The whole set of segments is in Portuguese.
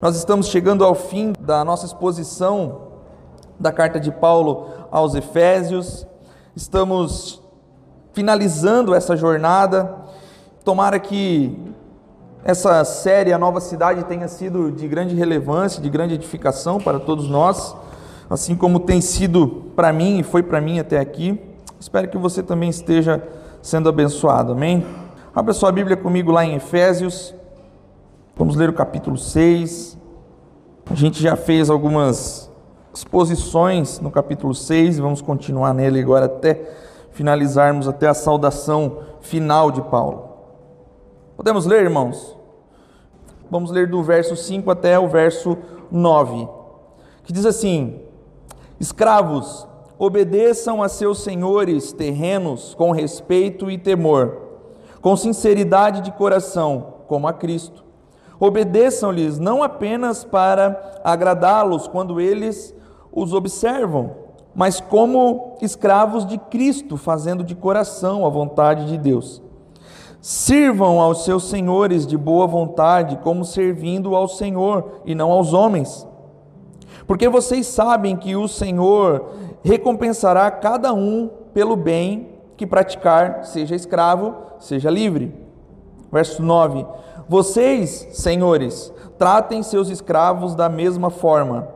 Nós estamos chegando ao fim da nossa exposição da carta de Paulo aos Efésios, estamos finalizando essa jornada. Tomara que essa série, A Nova Cidade, tenha sido de grande relevância, de grande edificação para todos nós, assim como tem sido para mim e foi para mim até aqui. Espero que você também esteja sendo abençoado, amém? Abra sua Bíblia comigo lá em Efésios. Vamos ler o capítulo 6. A gente já fez algumas exposições no capítulo 6, vamos continuar nele agora até finalizarmos até a saudação final de Paulo. Podemos ler, irmãos? Vamos ler do verso 5 até o verso 9, que diz assim: Escravos, obedeçam a seus senhores terrenos com respeito e temor, com sinceridade de coração, como a Cristo Obedeçam-lhes não apenas para agradá-los quando eles os observam, mas como escravos de Cristo, fazendo de coração a vontade de Deus. Sirvam aos seus senhores de boa vontade, como servindo ao Senhor e não aos homens. Porque vocês sabem que o Senhor recompensará cada um pelo bem que praticar, seja escravo, seja livre. Verso 9: vocês, senhores, tratem seus escravos da mesma forma.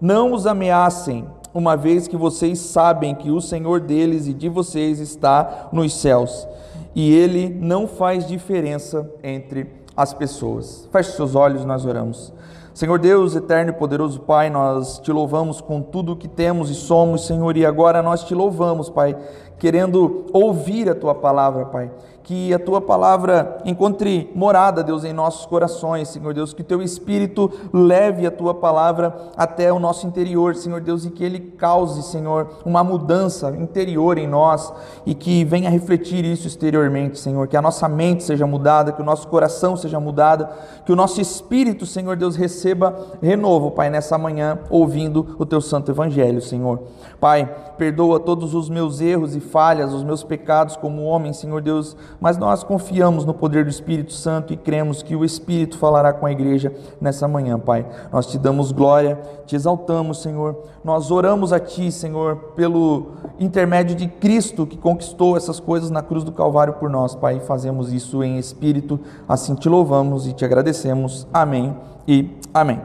Não os ameacem, uma vez que vocês sabem que o Senhor deles e de vocês está nos céus, e ele não faz diferença entre as pessoas. Feche seus olhos, nós oramos. Senhor Deus, eterno e poderoso Pai, nós te louvamos com tudo o que temos e somos, Senhor, e agora nós te louvamos, Pai, querendo ouvir a tua palavra, Pai que a tua palavra encontre morada, Deus, em nossos corações, Senhor Deus, que o teu espírito leve a tua palavra até o nosso interior, Senhor Deus, e que ele cause, Senhor, uma mudança interior em nós e que venha refletir isso exteriormente, Senhor, que a nossa mente seja mudada, que o nosso coração seja mudado, que o nosso espírito, Senhor Deus, receba renovo, Pai, nessa manhã, ouvindo o teu santo evangelho, Senhor. Pai, perdoa todos os meus erros e falhas, os meus pecados como homem, Senhor Deus, mas nós confiamos no poder do Espírito Santo e cremos que o Espírito falará com a igreja nessa manhã, Pai. Nós te damos glória, te exaltamos, Senhor. Nós oramos a Ti, Senhor, pelo intermédio de Cristo que conquistou essas coisas na cruz do Calvário por nós, Pai. Fazemos isso em espírito, assim te louvamos e te agradecemos. Amém e amém.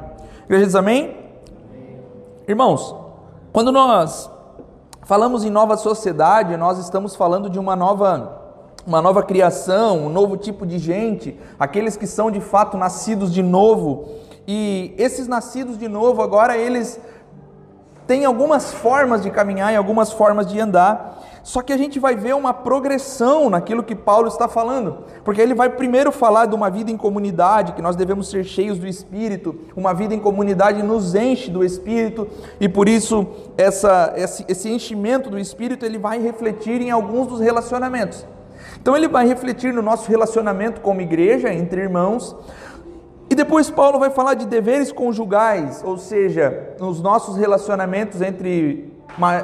Igreja diz amém? Irmãos, quando nós falamos em nova sociedade, nós estamos falando de uma nova uma nova criação, um novo tipo de gente, aqueles que são de fato nascidos de novo. E esses nascidos de novo, agora eles têm algumas formas de caminhar e algumas formas de andar. Só que a gente vai ver uma progressão naquilo que Paulo está falando, porque ele vai primeiro falar de uma vida em comunidade, que nós devemos ser cheios do Espírito, uma vida em comunidade nos enche do Espírito, e por isso essa, esse, esse enchimento do Espírito ele vai refletir em alguns dos relacionamentos. Então ele vai refletir no nosso relacionamento como igreja, entre irmãos. E depois Paulo vai falar de deveres conjugais, ou seja, nos nossos relacionamentos entre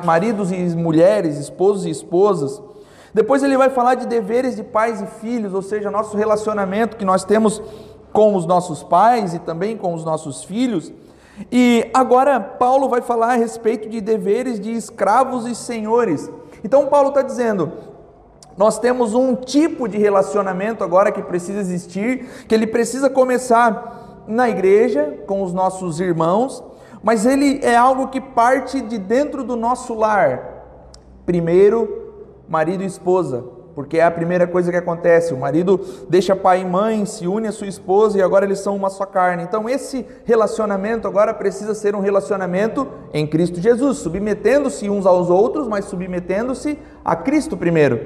maridos e mulheres, esposos e esposas. Depois ele vai falar de deveres de pais e filhos, ou seja, nosso relacionamento que nós temos com os nossos pais e também com os nossos filhos. E agora Paulo vai falar a respeito de deveres de escravos e senhores. Então Paulo está dizendo: nós temos um tipo de relacionamento agora que precisa existir, que ele precisa começar na igreja, com os nossos irmãos, mas ele é algo que parte de dentro do nosso lar. Primeiro, marido e esposa, porque é a primeira coisa que acontece. O marido deixa pai e mãe, se une a sua esposa e agora eles são uma só carne. Então, esse relacionamento agora precisa ser um relacionamento em Cristo Jesus, submetendo-se uns aos outros, mas submetendo-se a Cristo primeiro.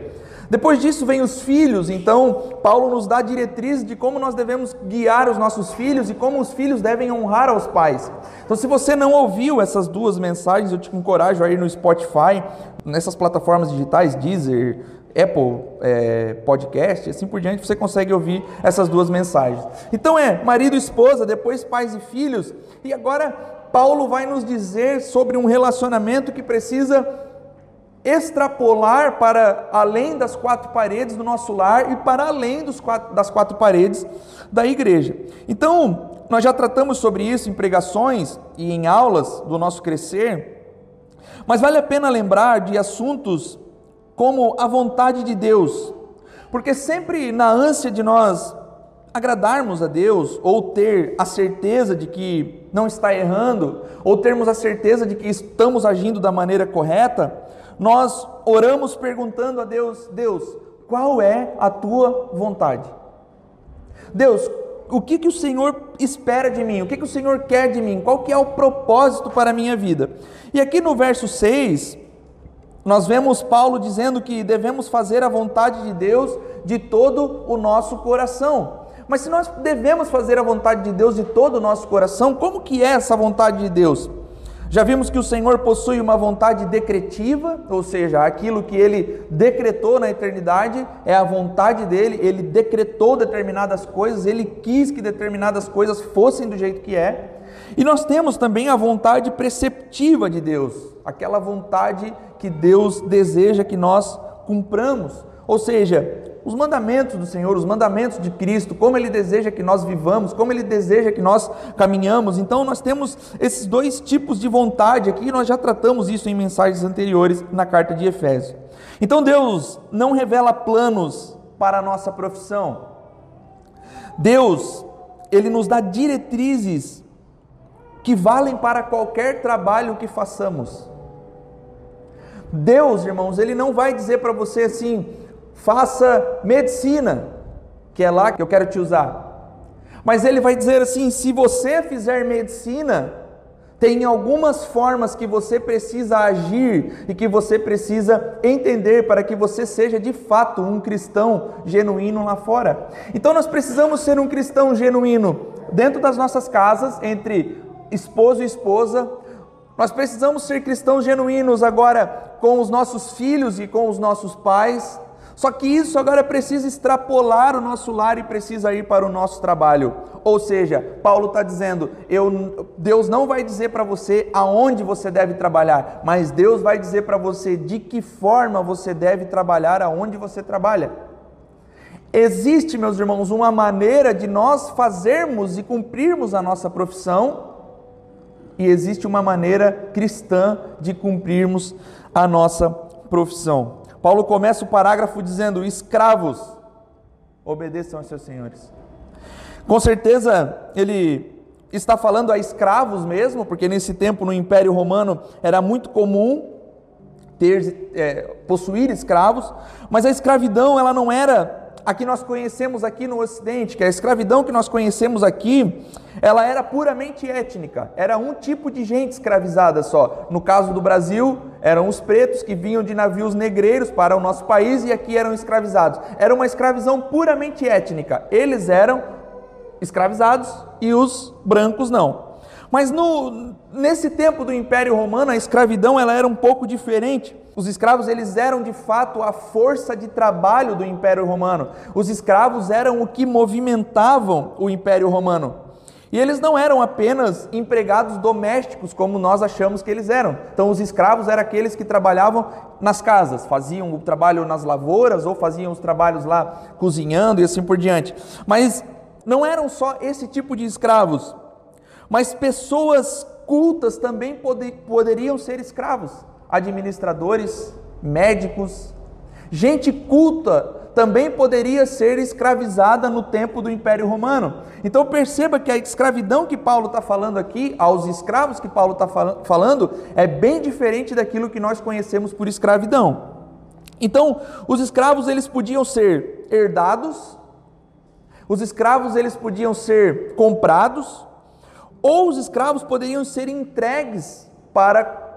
Depois disso vem os filhos, então Paulo nos dá diretrizes de como nós devemos guiar os nossos filhos e como os filhos devem honrar aos pais. Então, se você não ouviu essas duas mensagens, eu te encorajo a ir no Spotify, nessas plataformas digitais, Deezer, Apple é, Podcast, assim por diante, você consegue ouvir essas duas mensagens. Então é marido e esposa, depois pais e filhos, e agora Paulo vai nos dizer sobre um relacionamento que precisa extrapolar para além das quatro paredes do nosso lar e para além quatro, das quatro paredes da igreja. Então, nós já tratamos sobre isso em pregações e em aulas do nosso crescer, mas vale a pena lembrar de assuntos como a vontade de Deus, porque sempre na ânsia de nós agradarmos a Deus, ou ter a certeza de que não está errando, ou termos a certeza de que estamos agindo da maneira correta, nós oramos perguntando a Deus: Deus, qual é a tua vontade? Deus, o que, que o Senhor espera de mim? O que, que o Senhor quer de mim? Qual que é o propósito para a minha vida? E aqui no verso 6, nós vemos Paulo dizendo que devemos fazer a vontade de Deus de todo o nosso coração. Mas se nós devemos fazer a vontade de Deus de todo o nosso coração, como que é essa vontade de Deus? Já vimos que o Senhor possui uma vontade decretiva, ou seja, aquilo que ele decretou na eternidade é a vontade dele, ele decretou determinadas coisas, ele quis que determinadas coisas fossem do jeito que é. E nós temos também a vontade preceptiva de Deus, aquela vontade que Deus deseja que nós cumpramos, ou seja, os mandamentos do Senhor, os mandamentos de Cristo, como Ele deseja que nós vivamos, como Ele deseja que nós caminhamos. Então, nós temos esses dois tipos de vontade aqui, nós já tratamos isso em mensagens anteriores na carta de Efésios. Então, Deus não revela planos para a nossa profissão. Deus, Ele nos dá diretrizes que valem para qualquer trabalho que façamos. Deus, irmãos, Ele não vai dizer para você assim, faça medicina, que é lá que eu quero te usar. Mas ele vai dizer assim: se você fizer medicina, tem algumas formas que você precisa agir e que você precisa entender para que você seja de fato um cristão genuíno lá fora. Então nós precisamos ser um cristão genuíno dentro das nossas casas, entre esposo e esposa. Nós precisamos ser cristãos genuínos agora com os nossos filhos e com os nossos pais. Só que isso agora precisa extrapolar o nosso lar e precisa ir para o nosso trabalho. Ou seja, Paulo está dizendo: eu, Deus não vai dizer para você aonde você deve trabalhar, mas Deus vai dizer para você de que forma você deve trabalhar aonde você trabalha. Existe, meus irmãos, uma maneira de nós fazermos e cumprirmos a nossa profissão, e existe uma maneira cristã de cumprirmos a nossa profissão. Paulo começa o parágrafo dizendo: escravos, obedeçam aos seus senhores. Com certeza ele está falando a escravos mesmo, porque nesse tempo no Império Romano era muito comum ter, é, possuir escravos, mas a escravidão ela não era a que nós conhecemos aqui no Ocidente, que a escravidão que nós conhecemos aqui, ela era puramente étnica, era um tipo de gente escravizada só. No caso do Brasil, eram os pretos que vinham de navios negreiros para o nosso país e aqui eram escravizados. Era uma escravidão puramente étnica. Eles eram escravizados e os brancos não. Mas no, nesse tempo do Império Romano, a escravidão ela era um pouco diferente. Os escravos eles eram de fato a força de trabalho do Império Romano. Os escravos eram o que movimentavam o Império Romano. E eles não eram apenas empregados domésticos como nós achamos que eles eram. Então os escravos eram aqueles que trabalhavam nas casas, faziam o trabalho nas lavouras ou faziam os trabalhos lá cozinhando e assim por diante. Mas não eram só esse tipo de escravos, mas pessoas cultas também poderiam ser escravos administradores, médicos. Gente culta também poderia ser escravizada no tempo do Império Romano. Então perceba que a escravidão que Paulo está falando aqui, aos escravos que Paulo está falando, é bem diferente daquilo que nós conhecemos por escravidão. Então, os escravos eles podiam ser herdados, os escravos eles podiam ser comprados, ou os escravos poderiam ser entregues para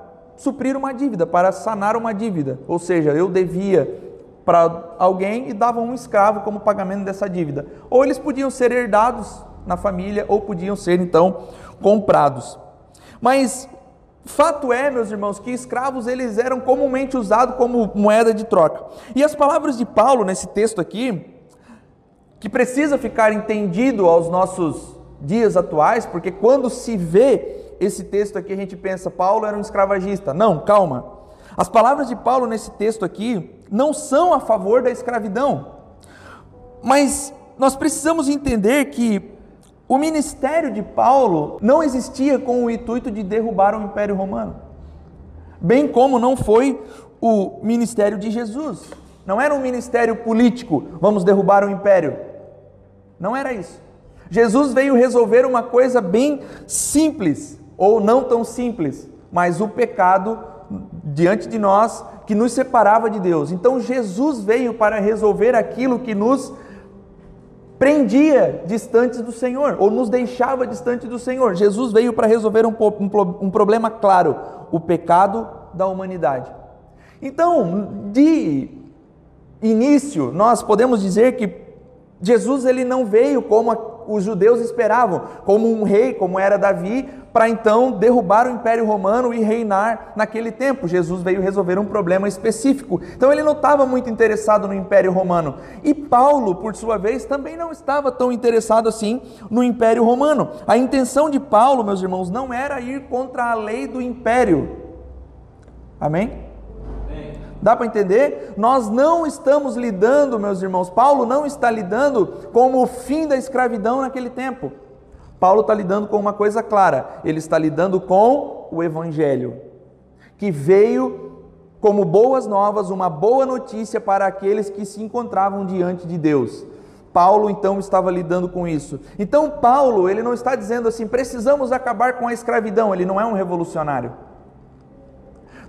suprir uma dívida, para sanar uma dívida. Ou seja, eu devia para alguém e davam um escravo como pagamento dessa dívida. Ou eles podiam ser herdados na família, ou podiam ser então comprados. Mas fato é, meus irmãos, que escravos eles eram comumente usados como moeda de troca. E as palavras de Paulo nesse texto aqui, que precisa ficar entendido aos nossos dias atuais, porque quando se vê esse texto aqui a gente pensa, Paulo era um escravagista. Não, calma. As palavras de Paulo nesse texto aqui não são a favor da escravidão. Mas nós precisamos entender que O ministério de Paulo não existia com o intuito de derrubar o Império Romano, bem como não foi o ministério de Jesus. Não era um ministério político, vamos derrubar o império. Não era isso. Jesus veio resolver uma coisa bem simples, ou não tão simples, mas o pecado diante de nós que nos separava de Deus. Então Jesus veio para resolver aquilo que nos prendia distantes do Senhor, ou nos deixava distante do Senhor. Jesus veio para resolver um, um, um problema claro: o pecado da humanidade. Então, de início, nós podemos dizer que Jesus ele não veio como os judeus esperavam, como um rei, como era Davi, para então derrubar o Império Romano e reinar naquele tempo. Jesus veio resolver um problema específico. Então ele não estava muito interessado no Império Romano. E Paulo, por sua vez, também não estava tão interessado assim no Império Romano. A intenção de Paulo, meus irmãos, não era ir contra a lei do império. Amém? Dá para entender? Nós não estamos lidando, meus irmãos, Paulo não está lidando com o fim da escravidão naquele tempo. Paulo está lidando com uma coisa clara: ele está lidando com o Evangelho, que veio como boas novas, uma boa notícia para aqueles que se encontravam diante de Deus. Paulo então estava lidando com isso. Então Paulo, ele não está dizendo assim, precisamos acabar com a escravidão, ele não é um revolucionário.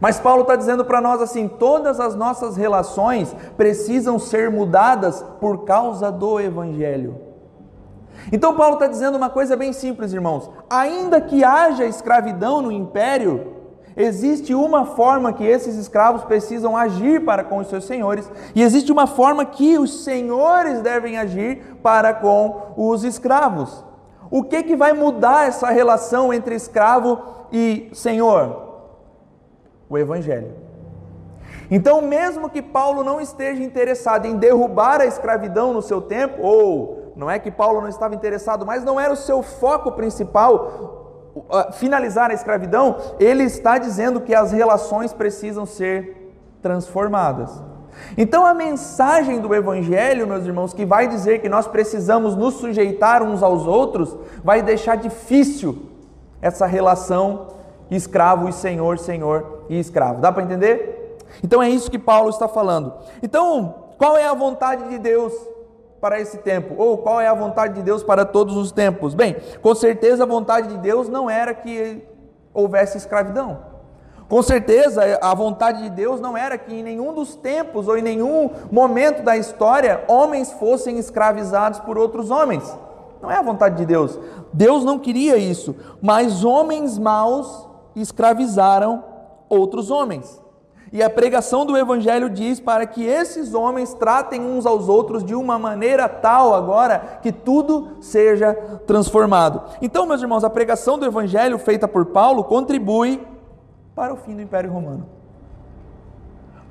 Mas Paulo está dizendo para nós assim: todas as nossas relações precisam ser mudadas por causa do Evangelho. Então, Paulo está dizendo uma coisa bem simples, irmãos: ainda que haja escravidão no império, existe uma forma que esses escravos precisam agir para com os seus senhores, e existe uma forma que os senhores devem agir para com os escravos. O que, que vai mudar essa relação entre escravo e senhor? O Evangelho. Então, mesmo que Paulo não esteja interessado em derrubar a escravidão no seu tempo, ou não é que Paulo não estava interessado, mas não era o seu foco principal finalizar a escravidão, ele está dizendo que as relações precisam ser transformadas. Então, a mensagem do Evangelho, meus irmãos, que vai dizer que nós precisamos nos sujeitar uns aos outros, vai deixar difícil essa relação escravo e senhor, senhor e escravo. Dá para entender? Então é isso que Paulo está falando. Então, qual é a vontade de Deus para esse tempo? Ou qual é a vontade de Deus para todos os tempos? Bem, com certeza a vontade de Deus não era que houvesse escravidão. Com certeza a vontade de Deus não era que em nenhum dos tempos ou em nenhum momento da história homens fossem escravizados por outros homens. Não é a vontade de Deus. Deus não queria isso, mas homens maus escravizaram outros homens. E a pregação do Evangelho diz para que esses homens tratem uns aos outros de uma maneira tal agora que tudo seja transformado. Então, meus irmãos, a pregação do Evangelho feita por Paulo contribui para o fim do Império Romano.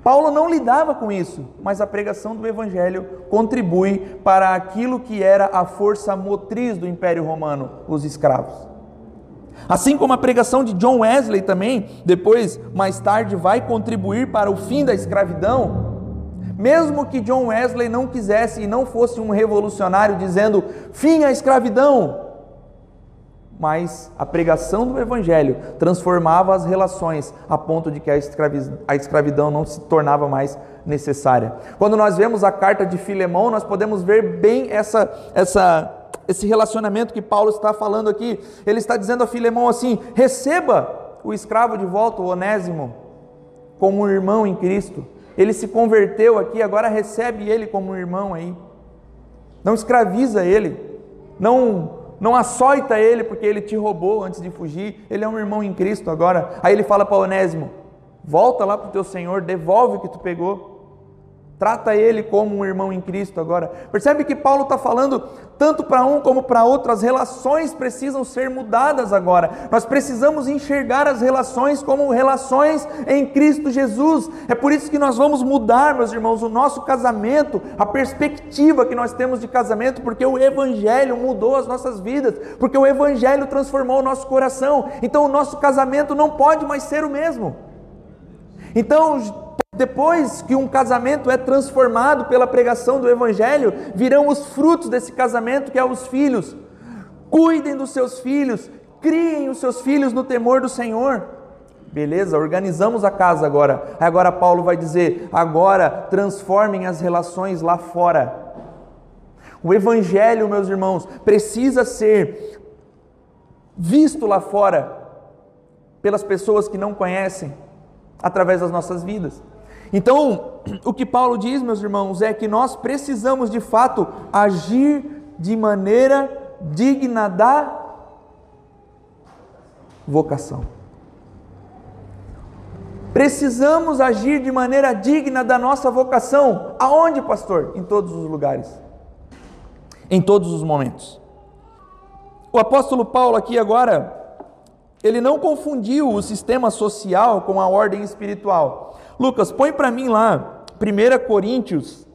Paulo não lidava com isso, mas a pregação do Evangelho contribui para aquilo que era a força motriz do Império Romano, os escravos. Assim como a pregação de John Wesley também, depois, mais tarde, vai contribuir para o fim da escravidão. Mesmo que John Wesley não quisesse e não fosse um revolucionário dizendo fim à escravidão, mas a pregação do Evangelho transformava as relações a ponto de que a escravidão não se tornava mais necessária. Quando nós vemos a carta de Filemão, nós podemos ver bem essa, essa esse relacionamento que Paulo está falando aqui. Ele está dizendo a Filemão assim: receba o escravo de volta, o Onésimo, como um irmão em Cristo. Ele se converteu aqui, agora recebe ele como um irmão aí. Não escraviza ele, não não açoita ele porque ele te roubou antes de fugir. Ele é um irmão em Cristo agora. Aí ele fala para Onésimo: volta lá para o teu Senhor, devolve o que tu pegou. Trata ele como um irmão em Cristo agora. Percebe que Paulo está falando tanto para um como para outro, as relações precisam ser mudadas agora. Nós precisamos enxergar as relações como relações em Cristo Jesus. É por isso que nós vamos mudar, meus irmãos, o nosso casamento, a perspectiva que nós temos de casamento, porque o Evangelho mudou as nossas vidas, porque o Evangelho transformou o nosso coração. Então o nosso casamento não pode mais ser o mesmo. Então, depois que um casamento é transformado pela pregação do Evangelho, virão os frutos desse casamento, que é os filhos. Cuidem dos seus filhos, criem os seus filhos no temor do Senhor. Beleza, organizamos a casa agora. Agora Paulo vai dizer: agora transformem as relações lá fora. O evangelho, meus irmãos, precisa ser visto lá fora pelas pessoas que não conhecem, através das nossas vidas. Então, o que Paulo diz, meus irmãos, é que nós precisamos de fato agir de maneira digna da vocação. Precisamos agir de maneira digna da nossa vocação. Aonde, pastor? Em todos os lugares. Em todos os momentos. O apóstolo Paulo aqui agora, ele não confundiu o sistema social com a ordem espiritual. Lucas, põe para mim lá, 1 Coríntios,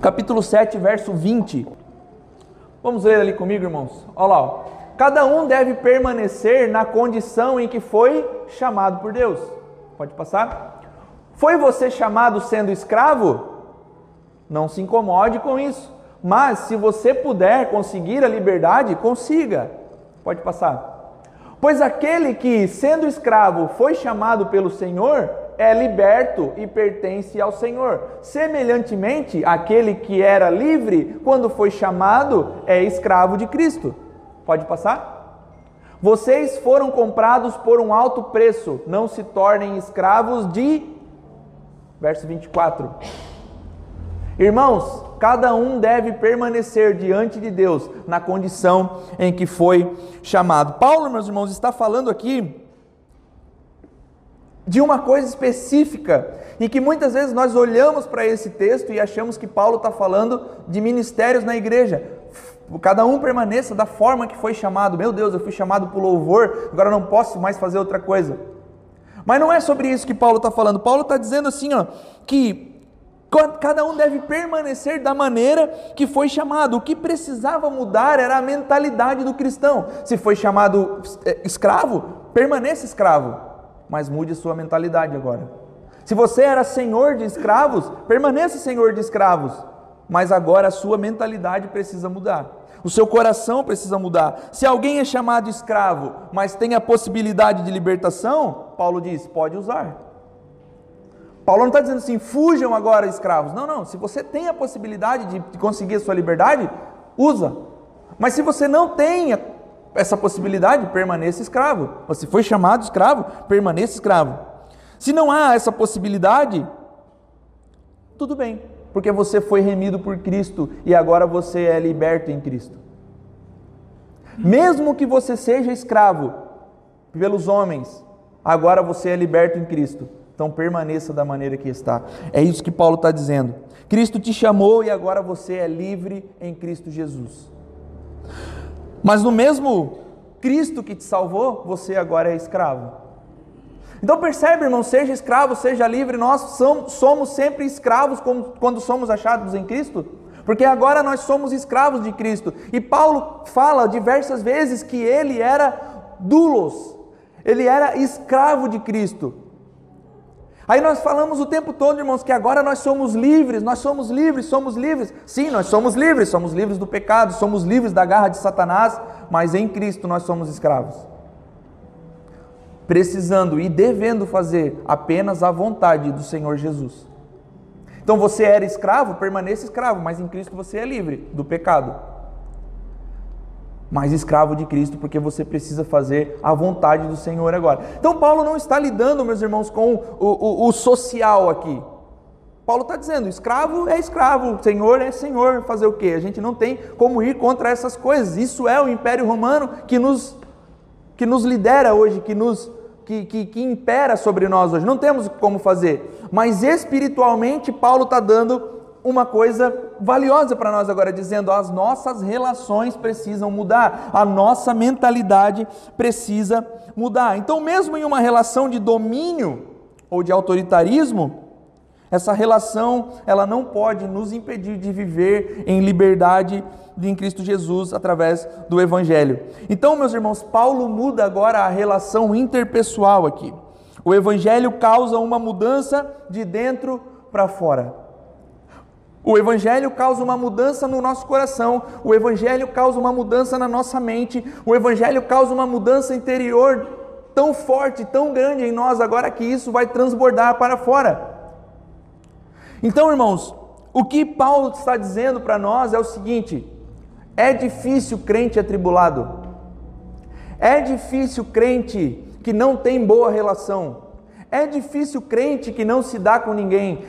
capítulo 7, verso 20. Vamos ler ali comigo, irmãos? Olha lá. Cada um deve permanecer na condição em que foi chamado por Deus. Pode passar? Foi você chamado sendo escravo? Não se incomode com isso. Mas se você puder conseguir a liberdade, consiga. Pode passar. Pois aquele que, sendo escravo, foi chamado pelo Senhor, é liberto e pertence ao Senhor. Semelhantemente, aquele que era livre, quando foi chamado, é escravo de Cristo. Pode passar? Vocês foram comprados por um alto preço, não se tornem escravos de. Verso 24. Irmãos, cada um deve permanecer diante de Deus na condição em que foi chamado. Paulo, meus irmãos, está falando aqui de uma coisa específica e que muitas vezes nós olhamos para esse texto e achamos que Paulo está falando de ministérios na igreja. Cada um permaneça da forma que foi chamado. Meu Deus, eu fui chamado o louvor, agora não posso mais fazer outra coisa. Mas não é sobre isso que Paulo está falando. Paulo está dizendo assim, ó, que cada um deve permanecer da maneira que foi chamado. O que precisava mudar era a mentalidade do cristão. Se foi chamado é, escravo, permaneça escravo, mas mude sua mentalidade agora. Se você era senhor de escravos, permaneça senhor de escravos, mas agora a sua mentalidade precisa mudar. O seu coração precisa mudar. Se alguém é chamado escravo, mas tem a possibilidade de libertação, Paulo diz: pode usar. Paulo não está dizendo assim, fujam agora escravos. Não, não. Se você tem a possibilidade de conseguir a sua liberdade, usa. Mas se você não tem essa possibilidade, permaneça escravo. Você foi chamado escravo, permaneça escravo. Se não há essa possibilidade, tudo bem, porque você foi remido por Cristo e agora você é liberto em Cristo. Mesmo que você seja escravo pelos homens, agora você é liberto em Cristo. Então permaneça da maneira que está. É isso que Paulo está dizendo. Cristo te chamou e agora você é livre em Cristo Jesus. Mas no mesmo Cristo que te salvou, você agora é escravo. Então percebe, irmão, seja escravo, seja livre, nós somos sempre escravos quando somos achados em Cristo, porque agora nós somos escravos de Cristo. E Paulo fala diversas vezes que ele era dulos, ele era escravo de Cristo. Aí nós falamos o tempo todo, irmãos, que agora nós somos livres, nós somos livres, somos livres. Sim, nós somos livres, somos livres do pecado, somos livres da garra de Satanás, mas em Cristo nós somos escravos precisando e devendo fazer apenas a vontade do Senhor Jesus. Então você era escravo, permaneça escravo, mas em Cristo você é livre do pecado. Mas escravo de Cristo, porque você precisa fazer a vontade do Senhor agora. Então Paulo não está lidando, meus irmãos, com o, o, o social aqui. Paulo está dizendo: escravo é escravo, senhor é senhor. Fazer o quê? A gente não tem como ir contra essas coisas. Isso é o Império Romano que nos, que nos lidera hoje, que nos que, que, que impera sobre nós hoje. Não temos como fazer. Mas espiritualmente, Paulo está dando uma coisa valiosa para nós agora, dizendo: as nossas relações precisam mudar, a nossa mentalidade precisa mudar. Então, mesmo em uma relação de domínio ou de autoritarismo, essa relação, ela não pode nos impedir de viver em liberdade em Cristo Jesus através do Evangelho. Então, meus irmãos, Paulo muda agora a relação interpessoal aqui. O Evangelho causa uma mudança de dentro para fora. O Evangelho causa uma mudança no nosso coração, o Evangelho causa uma mudança na nossa mente, o Evangelho causa uma mudança interior tão forte, tão grande em nós, agora que isso vai transbordar para fora. Então, irmãos, o que Paulo está dizendo para nós é o seguinte: é difícil crente atribulado, é difícil crente que não tem boa relação, é difícil crente que não se dá com ninguém,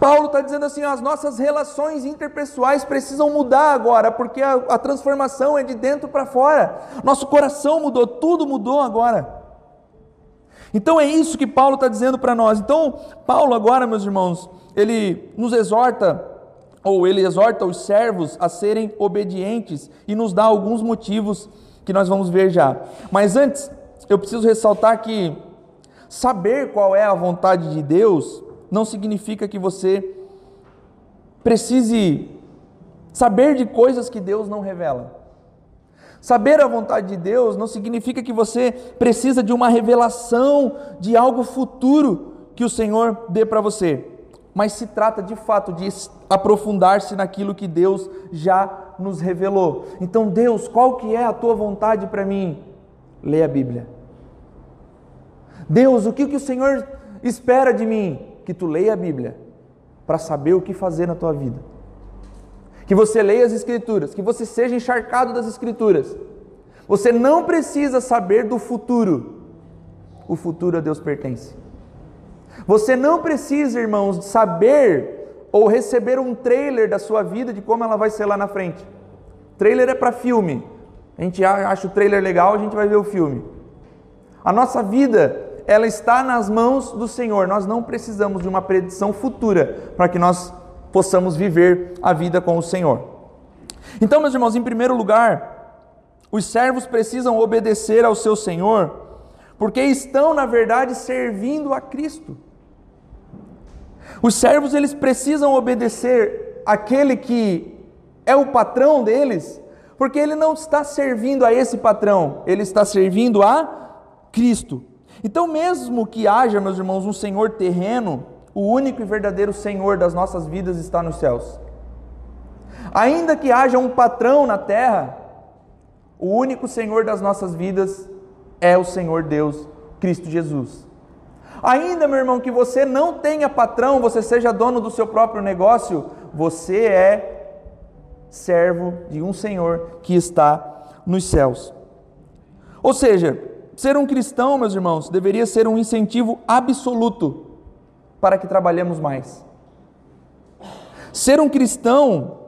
Paulo está dizendo assim: as nossas relações interpessoais precisam mudar agora, porque a, a transformação é de dentro para fora. Nosso coração mudou, tudo mudou agora. Então é isso que Paulo está dizendo para nós. Então, Paulo, agora, meus irmãos, ele nos exorta, ou ele exorta os servos a serem obedientes e nos dá alguns motivos que nós vamos ver já. Mas antes, eu preciso ressaltar que saber qual é a vontade de Deus não significa que você precise saber de coisas que Deus não revela. Saber a vontade de Deus não significa que você precisa de uma revelação de algo futuro que o Senhor dê para você, mas se trata de fato de aprofundar-se naquilo que Deus já nos revelou. Então, Deus, qual que é a tua vontade para mim? Lê a Bíblia. Deus, o que, que o Senhor espera de mim? Que tu leia a Bíblia para saber o que fazer na tua vida. Que você leia as Escrituras, que você seja encharcado das Escrituras. Você não precisa saber do futuro. O futuro a Deus pertence. Você não precisa, irmãos, saber ou receber um trailer da sua vida de como ela vai ser lá na frente. Trailer é para filme. A gente acha o trailer legal, a gente vai ver o filme. A nossa vida ela está nas mãos do Senhor. Nós não precisamos de uma predição futura para que nós possamos viver a vida com o Senhor. Então, meus irmãos, em primeiro lugar, os servos precisam obedecer ao seu Senhor, porque estão, na verdade, servindo a Cristo. Os servos eles precisam obedecer aquele que é o patrão deles, porque ele não está servindo a esse patrão, ele está servindo a Cristo. Então, mesmo que haja, meus irmãos, um Senhor terreno, o único e verdadeiro Senhor das nossas vidas está nos céus. Ainda que haja um patrão na terra, o único Senhor das nossas vidas é o Senhor Deus, Cristo Jesus. Ainda, meu irmão, que você não tenha patrão, você seja dono do seu próprio negócio, você é servo de um Senhor que está nos céus. Ou seja, Ser um cristão, meus irmãos, deveria ser um incentivo absoluto para que trabalhemos mais. Ser um cristão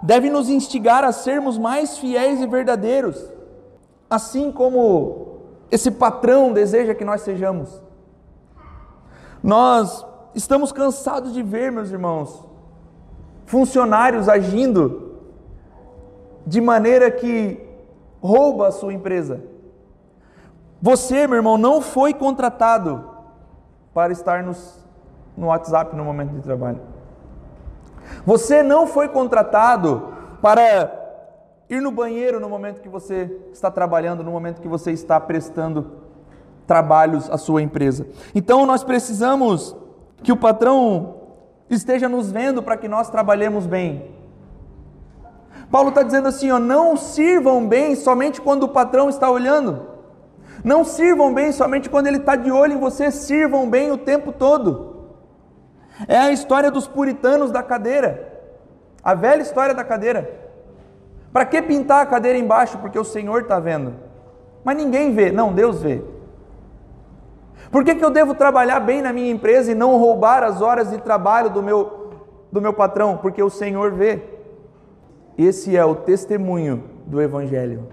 deve nos instigar a sermos mais fiéis e verdadeiros, assim como esse patrão deseja que nós sejamos. Nós estamos cansados de ver, meus irmãos, funcionários agindo de maneira que rouba a sua empresa você, meu irmão, não foi contratado para estar nos, no WhatsApp no momento de trabalho. Você não foi contratado para ir no banheiro no momento que você está trabalhando, no momento que você está prestando trabalhos à sua empresa. Então nós precisamos que o patrão esteja nos vendo para que nós trabalhemos bem. Paulo está dizendo assim: ó, não sirvam bem somente quando o patrão está olhando. Não sirvam bem somente quando ele está de olho em você, sirvam bem o tempo todo. É a história dos puritanos da cadeira, a velha história da cadeira. Para que pintar a cadeira embaixo? Porque o Senhor está vendo. Mas ninguém vê, não, Deus vê. Por que, que eu devo trabalhar bem na minha empresa e não roubar as horas de trabalho do meu, do meu patrão? Porque o Senhor vê. Esse é o testemunho do Evangelho.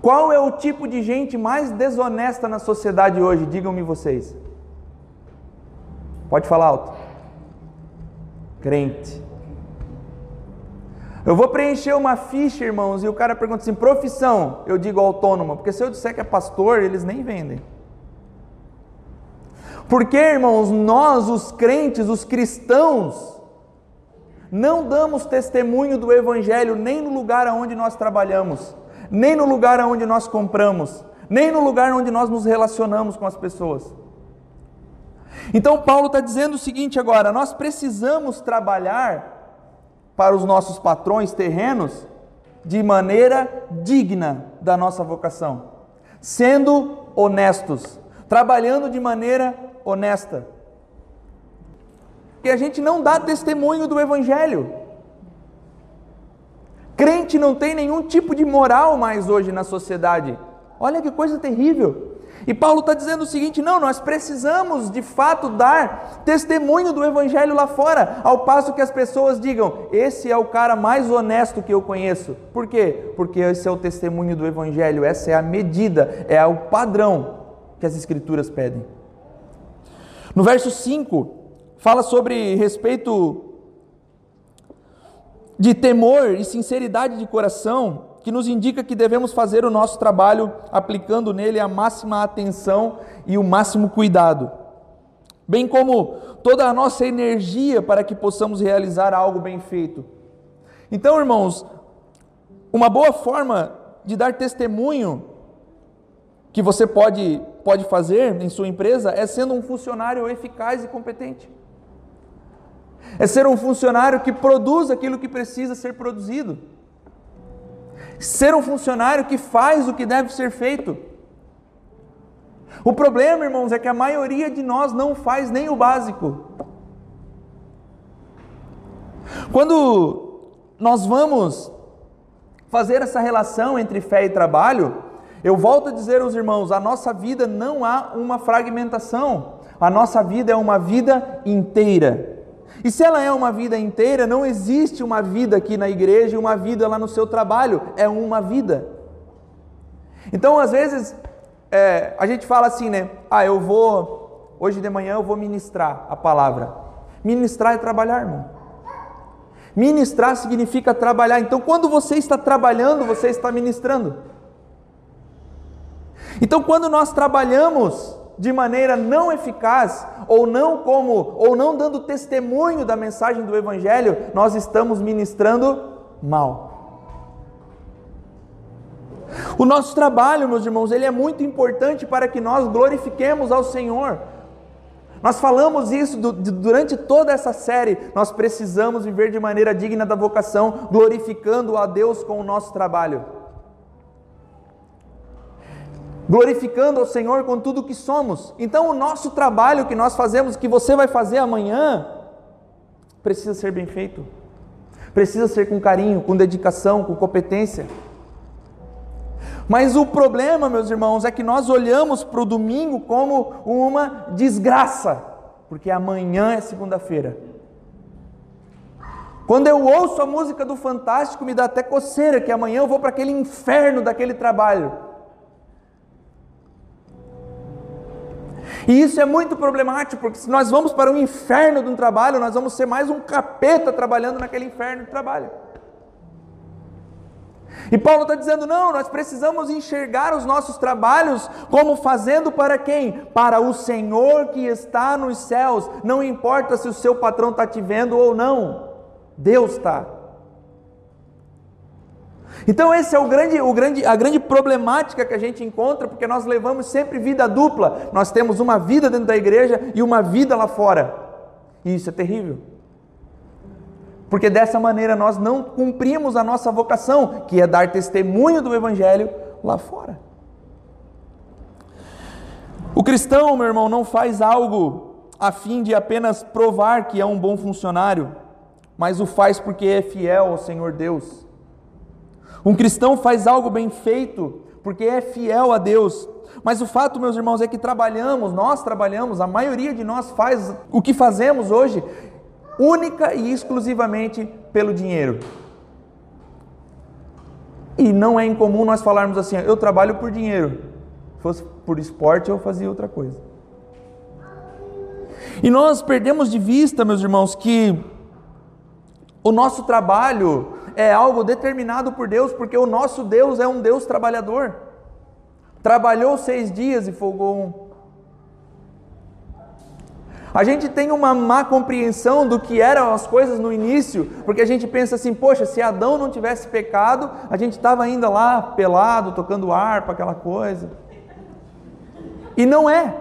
Qual é o tipo de gente mais desonesta na sociedade hoje? Digam-me vocês. Pode falar alto. Crente. Eu vou preencher uma ficha, irmãos, e o cara pergunta assim: profissão? Eu digo autônoma, porque se eu disser que é pastor, eles nem vendem. Porque, irmãos, nós, os crentes, os cristãos, não damos testemunho do Evangelho nem no lugar onde nós trabalhamos nem no lugar onde nós compramos, nem no lugar onde nós nos relacionamos com as pessoas. Então, Paulo está dizendo o seguinte agora: nós precisamos trabalhar para os nossos patrões terrenos de maneira digna da nossa vocação, sendo honestos, trabalhando de maneira honesta. Que a gente não dá testemunho do Evangelho. Crente não tem nenhum tipo de moral mais hoje na sociedade. Olha que coisa terrível. E Paulo está dizendo o seguinte: não, nós precisamos de fato dar testemunho do Evangelho lá fora, ao passo que as pessoas digam: esse é o cara mais honesto que eu conheço. Por quê? Porque esse é o testemunho do Evangelho, essa é a medida, é o padrão que as Escrituras pedem. No verso 5, fala sobre respeito de temor e sinceridade de coração que nos indica que devemos fazer o nosso trabalho aplicando nele a máxima atenção e o máximo cuidado, bem como toda a nossa energia para que possamos realizar algo bem feito. Então, irmãos, uma boa forma de dar testemunho que você pode, pode fazer em sua empresa é sendo um funcionário eficaz e competente. É ser um funcionário que produz aquilo que precisa ser produzido. Ser um funcionário que faz o que deve ser feito. O problema, irmãos, é que a maioria de nós não faz nem o básico. Quando nós vamos fazer essa relação entre fé e trabalho, eu volto a dizer aos irmãos: a nossa vida não há uma fragmentação, a nossa vida é uma vida inteira. E se ela é uma vida inteira, não existe uma vida aqui na igreja e uma vida lá no seu trabalho, é uma vida. Então, às vezes, é, a gente fala assim, né? Ah, eu vou, hoje de manhã eu vou ministrar a palavra. Ministrar é trabalhar, irmão. Ministrar significa trabalhar. Então, quando você está trabalhando, você está ministrando. Então, quando nós trabalhamos de maneira não eficaz ou não como ou não dando testemunho da mensagem do evangelho, nós estamos ministrando mal. O nosso trabalho, meus irmãos, ele é muito importante para que nós glorifiquemos ao Senhor. Nós falamos isso durante toda essa série. Nós precisamos viver de maneira digna da vocação, glorificando a Deus com o nosso trabalho glorificando ao Senhor com tudo que somos. Então, o nosso trabalho que nós fazemos, que você vai fazer amanhã, precisa ser bem feito, precisa ser com carinho, com dedicação, com competência. Mas o problema, meus irmãos, é que nós olhamos para o domingo como uma desgraça, porque amanhã é segunda-feira. Quando eu ouço a música do Fantástico, me dá até coceira, que amanhã eu vou para aquele inferno daquele trabalho. E isso é muito problemático, porque se nós vamos para o inferno de um trabalho, nós vamos ser mais um capeta trabalhando naquele inferno de trabalho. E Paulo está dizendo: não, nós precisamos enxergar os nossos trabalhos como fazendo para quem? Para o Senhor que está nos céus. Não importa se o seu patrão está te vendo ou não, Deus está. Então esse é o grande, o grande, a grande problemática que a gente encontra, porque nós levamos sempre vida dupla. Nós temos uma vida dentro da igreja e uma vida lá fora. E isso é terrível. Porque dessa maneira nós não cumprimos a nossa vocação, que é dar testemunho do evangelho lá fora. O cristão, meu irmão, não faz algo a fim de apenas provar que é um bom funcionário, mas o faz porque é fiel ao Senhor Deus. Um cristão faz algo bem feito porque é fiel a Deus. Mas o fato, meus irmãos, é que trabalhamos, nós trabalhamos, a maioria de nós faz o que fazemos hoje única e exclusivamente pelo dinheiro. E não é incomum nós falarmos assim: eu trabalho por dinheiro. Se fosse por esporte, eu fazia outra coisa. E nós perdemos de vista, meus irmãos, que o nosso trabalho é algo determinado por Deus, porque o nosso Deus é um Deus trabalhador. Trabalhou seis dias e folgou um. A gente tem uma má compreensão do que eram as coisas no início, porque a gente pensa assim: poxa, se Adão não tivesse pecado, a gente estava ainda lá pelado, tocando harpa, aquela coisa. E não é.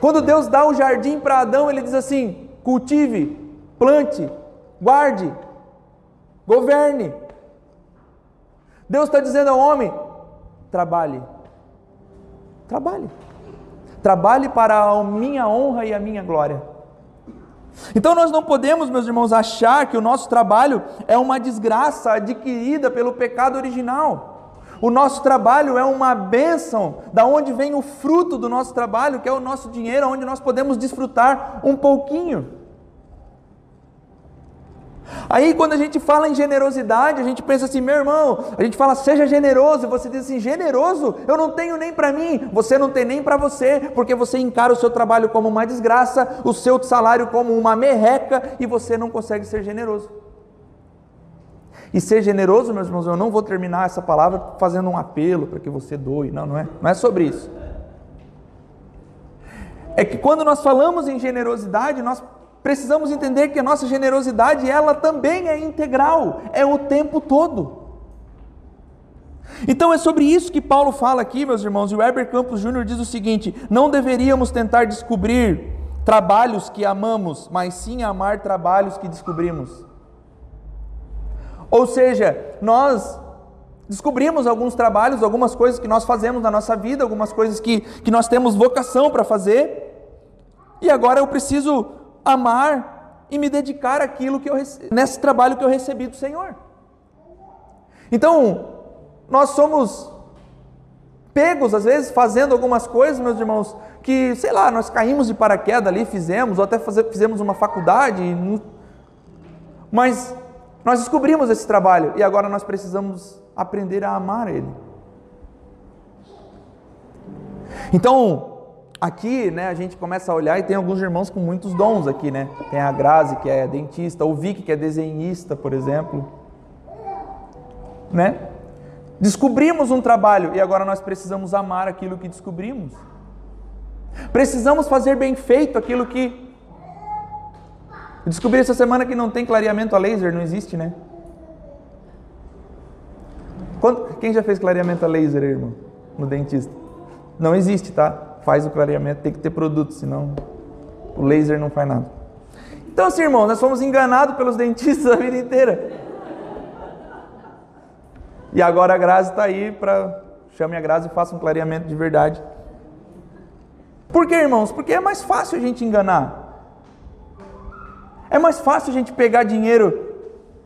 Quando Deus dá o jardim para Adão, ele diz assim: cultive, plante, guarde, governe. Deus está dizendo ao homem: trabalhe, trabalhe, trabalhe para a minha honra e a minha glória. Então nós não podemos, meus irmãos, achar que o nosso trabalho é uma desgraça adquirida pelo pecado original. O nosso trabalho é uma bênção, da onde vem o fruto do nosso trabalho, que é o nosso dinheiro, onde nós podemos desfrutar um pouquinho. Aí quando a gente fala em generosidade, a gente pensa assim, meu irmão, a gente fala seja generoso, você diz assim, generoso? Eu não tenho nem para mim, você não tem nem para você, porque você encara o seu trabalho como uma desgraça, o seu salário como uma merreca e você não consegue ser generoso. E ser generoso, meus irmãos, eu não vou terminar essa palavra fazendo um apelo para que você doe, não, não é, não é sobre isso. É que quando nós falamos em generosidade, nós precisamos entender que a nossa generosidade, ela também é integral, é o tempo todo. Então é sobre isso que Paulo fala aqui, meus irmãos, e o Heber Campos Júnior diz o seguinte: não deveríamos tentar descobrir trabalhos que amamos, mas sim amar trabalhos que descobrimos. Ou seja, nós descobrimos alguns trabalhos, algumas coisas que nós fazemos na nossa vida, algumas coisas que, que nós temos vocação para fazer, e agora eu preciso amar e me dedicar àquilo que eu nesse trabalho que eu recebi do Senhor. Então, nós somos pegos às vezes fazendo algumas coisas, meus irmãos, que, sei lá, nós caímos de paraquedas ali, fizemos, ou até fazer, fizemos uma faculdade, mas nós descobrimos esse trabalho e agora nós precisamos aprender a amar ele. Então, aqui, né, a gente começa a olhar e tem alguns irmãos com muitos dons aqui, né? Tem a Grazi, que é dentista, o Vic, que é desenhista, por exemplo. Né? Descobrimos um trabalho e agora nós precisamos amar aquilo que descobrimos. Precisamos fazer bem feito aquilo que. Eu descobri essa semana que não tem clareamento a laser, não existe, né? Quem já fez clareamento a laser, irmão? No dentista? Não existe, tá? Faz o clareamento, tem que ter produto, senão o laser não faz nada. Então, assim, irmão, nós fomos enganados pelos dentistas a vida inteira. E agora a Grazi está aí para chame a Grazi e faça um clareamento de verdade. Por que, irmãos? Porque é mais fácil a gente enganar. É mais fácil a gente pegar dinheiro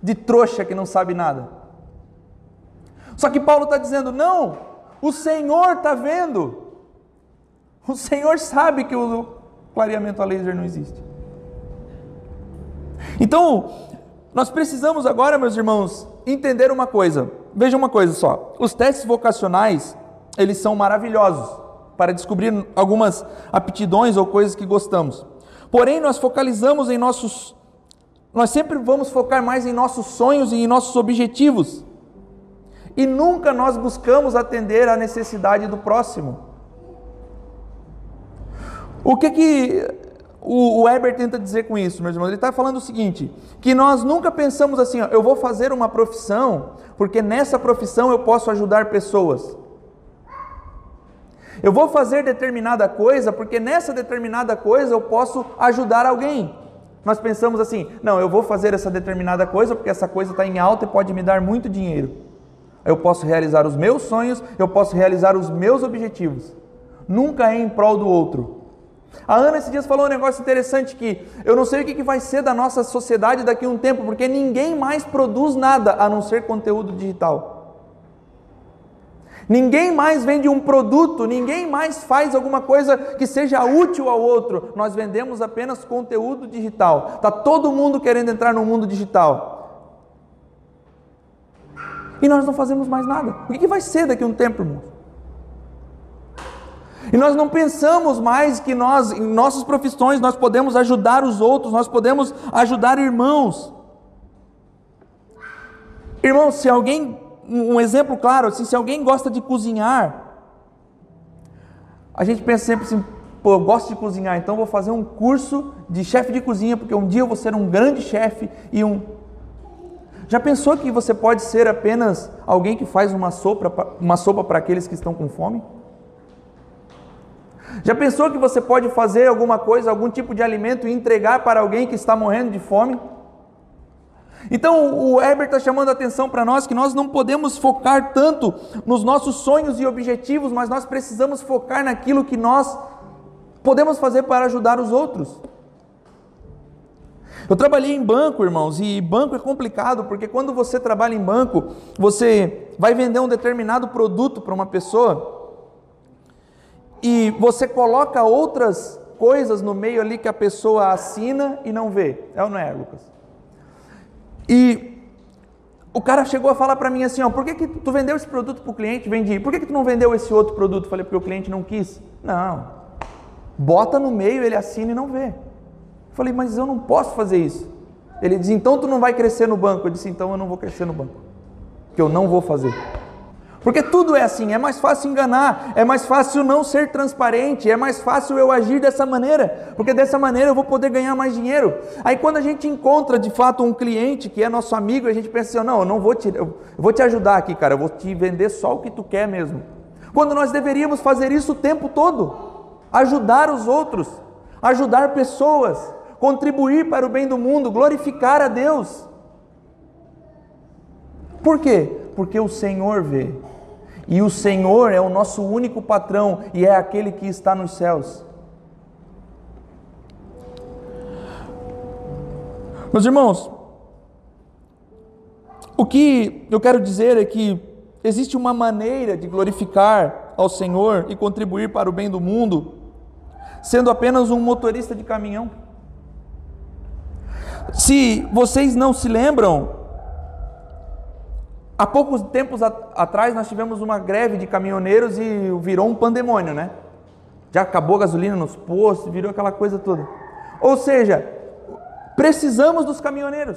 de trouxa que não sabe nada. Só que Paulo está dizendo: não, o Senhor está vendo. O Senhor sabe que o clareamento a laser não existe. Então, nós precisamos agora, meus irmãos, entender uma coisa. Veja uma coisa só. Os testes vocacionais, eles são maravilhosos para descobrir algumas aptidões ou coisas que gostamos. Porém, nós focalizamos em nossos nós sempre vamos focar mais em nossos sonhos e em nossos objetivos. E nunca nós buscamos atender à necessidade do próximo. O que que o, Heber tenta dizer com isso, meus irmãos? Ele está falando o seguinte: que nós nunca pensamos assim, ó, eu vou fazer uma profissão, porque nessa profissão eu posso ajudar pessoas. Eu vou fazer determinada coisa, porque nessa determinada coisa eu posso ajudar alguém. Nós pensamos assim: não, eu vou fazer essa determinada coisa porque essa coisa está em alta e pode me dar muito dinheiro. Eu posso realizar os meus sonhos, eu posso realizar os meus objetivos. Nunca é em prol do outro. A Ana esses dias falou um negócio interessante que eu não sei o que vai ser da nossa sociedade daqui a um tempo, porque ninguém mais produz nada a não ser conteúdo digital. Ninguém mais vende um produto, ninguém mais faz alguma coisa que seja útil ao outro. Nós vendemos apenas conteúdo digital. Tá todo mundo querendo entrar no mundo digital. E nós não fazemos mais nada. O que vai ser daqui a um tempo, irmão? E nós não pensamos mais que nós, em nossas profissões, nós podemos ajudar os outros, nós podemos ajudar irmãos. Irmãos, se alguém, um exemplo claro, assim, se alguém gosta de cozinhar, a gente pensa sempre assim, pô, eu gosto de cozinhar, então vou fazer um curso de chefe de cozinha, porque um dia eu vou ser um grande chefe e um. Já pensou que você pode ser apenas alguém que faz uma sopa, uma sopa para aqueles que estão com fome? Já pensou que você pode fazer alguma coisa, algum tipo de alimento e entregar para alguém que está morrendo de fome? Então o Herbert está chamando a atenção para nós que nós não podemos focar tanto nos nossos sonhos e objetivos, mas nós precisamos focar naquilo que nós podemos fazer para ajudar os outros. Eu trabalhei em banco, irmãos, e banco é complicado, porque quando você trabalha em banco, você vai vender um determinado produto para uma pessoa e você coloca outras coisas no meio ali que a pessoa assina e não vê. É ou não é, Lucas? E o cara chegou a falar para mim assim, ó, por que, que tu vendeu esse produto para o cliente? Vendi. Por que, que tu não vendeu esse outro produto? Falei, porque o cliente não quis. Não. Bota no meio, ele assina e não vê. Falei, mas eu não posso fazer isso. Ele diz, então tu não vai crescer no banco. Eu disse, então eu não vou crescer no banco. Que eu não vou fazer. Porque tudo é assim, é mais fácil enganar, é mais fácil não ser transparente, é mais fácil eu agir dessa maneira, porque dessa maneira eu vou poder ganhar mais dinheiro. Aí quando a gente encontra de fato um cliente que é nosso amigo, a gente pensa assim: não, eu não vou te, eu vou te ajudar aqui, cara, eu vou te vender só o que tu quer mesmo. Quando nós deveríamos fazer isso o tempo todo, ajudar os outros, ajudar pessoas, contribuir para o bem do mundo, glorificar a Deus. Por quê? Porque o Senhor vê. E o Senhor é o nosso único patrão e é aquele que está nos céus. Meus irmãos, o que eu quero dizer é que existe uma maneira de glorificar ao Senhor e contribuir para o bem do mundo, sendo apenas um motorista de caminhão. Se vocês não se lembram, Há poucos tempos atrás nós tivemos uma greve de caminhoneiros e virou um pandemônio, né? Já acabou a gasolina nos postos, virou aquela coisa toda. Ou seja, precisamos dos caminhoneiros.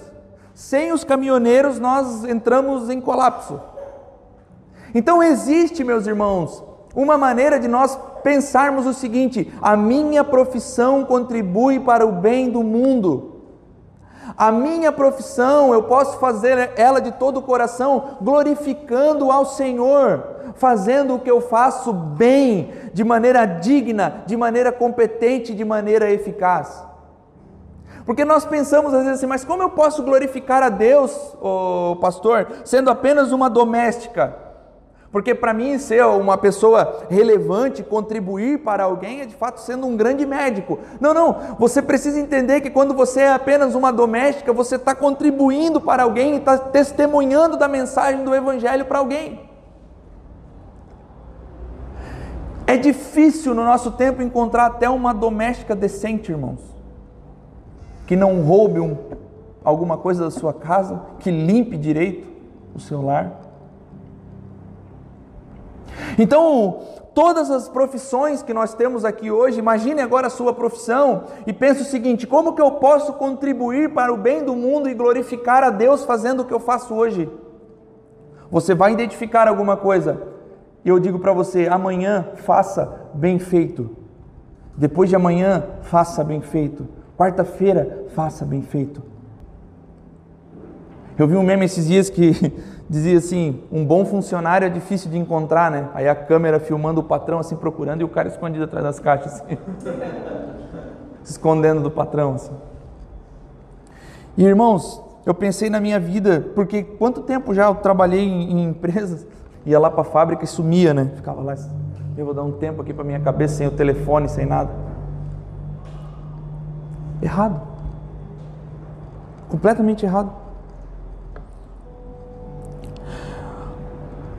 Sem os caminhoneiros nós entramos em colapso. Então existe, meus irmãos, uma maneira de nós pensarmos o seguinte: a minha profissão contribui para o bem do mundo. A minha profissão, eu posso fazer ela de todo o coração, glorificando ao Senhor, fazendo o que eu faço bem, de maneira digna, de maneira competente, de maneira eficaz. Porque nós pensamos às vezes assim, mas como eu posso glorificar a Deus, oh, pastor, sendo apenas uma doméstica? Porque para mim ser uma pessoa relevante, contribuir para alguém é de fato sendo um grande médico. Não, não. Você precisa entender que quando você é apenas uma doméstica, você está contribuindo para alguém, está testemunhando da mensagem do Evangelho para alguém. É difícil no nosso tempo encontrar até uma doméstica decente, irmãos, que não roube um, alguma coisa da sua casa, que limpe direito o seu lar. Então, todas as profissões que nós temos aqui hoje, imagine agora a sua profissão e pense o seguinte: como que eu posso contribuir para o bem do mundo e glorificar a Deus fazendo o que eu faço hoje? Você vai identificar alguma coisa, e eu digo para você: amanhã faça bem feito, depois de amanhã faça bem feito, quarta-feira faça bem feito. Eu vi um meme esses dias que dizia assim: um bom funcionário é difícil de encontrar, né? Aí a câmera filmando o patrão assim procurando e o cara escondido atrás das caixas, assim, se escondendo do patrão. Assim. E irmãos, eu pensei na minha vida, porque quanto tempo já eu trabalhei em, em empresas, ia lá para a fábrica e sumia, né? Ficava lá, eu vou dar um tempo aqui para minha cabeça sem o telefone, sem nada. Errado. Completamente errado.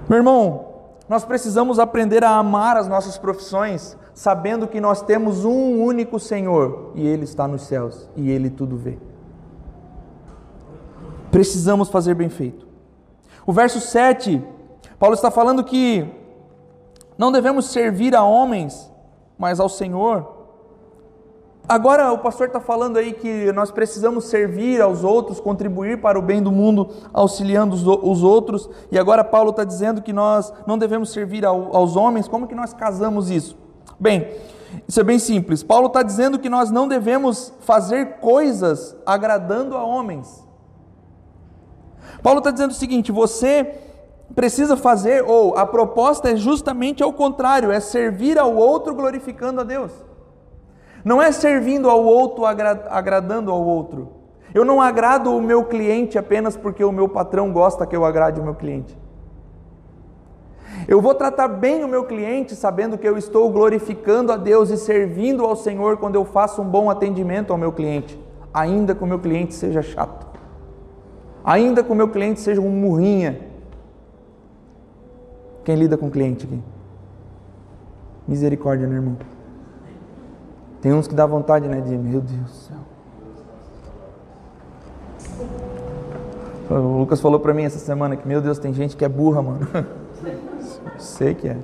Meu irmão, nós precisamos aprender a amar as nossas profissões, sabendo que nós temos um único Senhor e Ele está nos céus e Ele tudo vê. Precisamos fazer bem feito. O verso 7, Paulo está falando que não devemos servir a homens, mas ao Senhor. Agora o pastor está falando aí que nós precisamos servir aos outros, contribuir para o bem do mundo, auxiliando os outros. E agora Paulo está dizendo que nós não devemos servir aos homens. Como que nós casamos isso? Bem, isso é bem simples. Paulo está dizendo que nós não devemos fazer coisas agradando a homens. Paulo está dizendo o seguinte: você precisa fazer, ou a proposta é justamente ao contrário, é servir ao outro glorificando a Deus. Não é servindo ao outro, agra agradando ao outro. Eu não agrado o meu cliente apenas porque o meu patrão gosta que eu agrade o meu cliente. Eu vou tratar bem o meu cliente sabendo que eu estou glorificando a Deus e servindo ao Senhor quando eu faço um bom atendimento ao meu cliente, ainda que o meu cliente seja chato, ainda que o meu cliente seja um murrinha. Quem lida com cliente aqui? Misericórdia, né, irmão? Tem uns que dá vontade, né, de meu Deus do céu. O Lucas falou para mim essa semana que, meu Deus, tem gente que é burra, mano. Sei que é.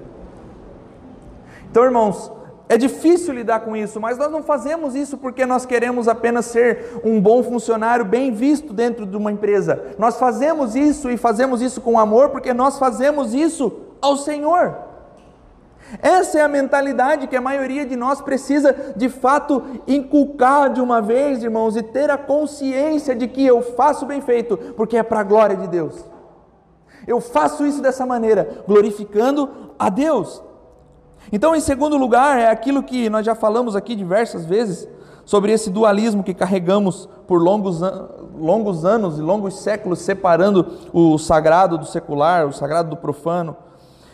Então, irmãos, é difícil lidar com isso, mas nós não fazemos isso porque nós queremos apenas ser um bom funcionário bem visto dentro de uma empresa. Nós fazemos isso e fazemos isso com amor porque nós fazemos isso ao Senhor. Essa é a mentalidade que a maioria de nós precisa de fato inculcar de uma vez, irmãos, e ter a consciência de que eu faço bem feito, porque é para a glória de Deus. Eu faço isso dessa maneira, glorificando a Deus. Então, em segundo lugar, é aquilo que nós já falamos aqui diversas vezes, sobre esse dualismo que carregamos por longos, longos anos e longos séculos, separando o sagrado do secular, o sagrado do profano.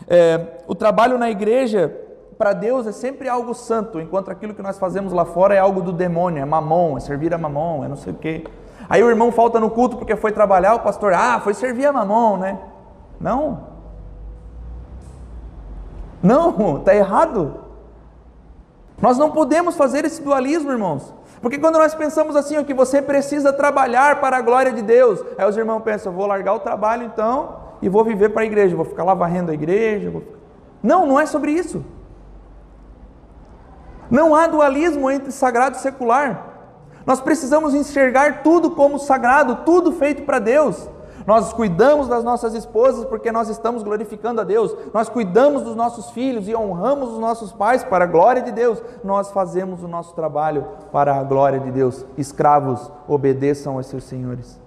É, o trabalho na igreja, para Deus, é sempre algo santo, enquanto aquilo que nós fazemos lá fora é algo do demônio, é mamon, é servir a mamon, é não sei o quê. Aí o irmão falta no culto porque foi trabalhar, o pastor, ah, foi servir a mamon, né? Não. Não, está errado. Nós não podemos fazer esse dualismo, irmãos. Porque quando nós pensamos assim, ó, que você precisa trabalhar para a glória de Deus, aí os irmãos pensam, vou largar o trabalho então e vou viver para a igreja, vou ficar lá varrendo a igreja. Vou... Não, não é sobre isso. Não há dualismo entre sagrado e secular. Nós precisamos enxergar tudo como sagrado, tudo feito para Deus. Nós cuidamos das nossas esposas porque nós estamos glorificando a Deus. Nós cuidamos dos nossos filhos e honramos os nossos pais para a glória de Deus. Nós fazemos o nosso trabalho para a glória de Deus. Escravos, obedeçam aos seus senhores.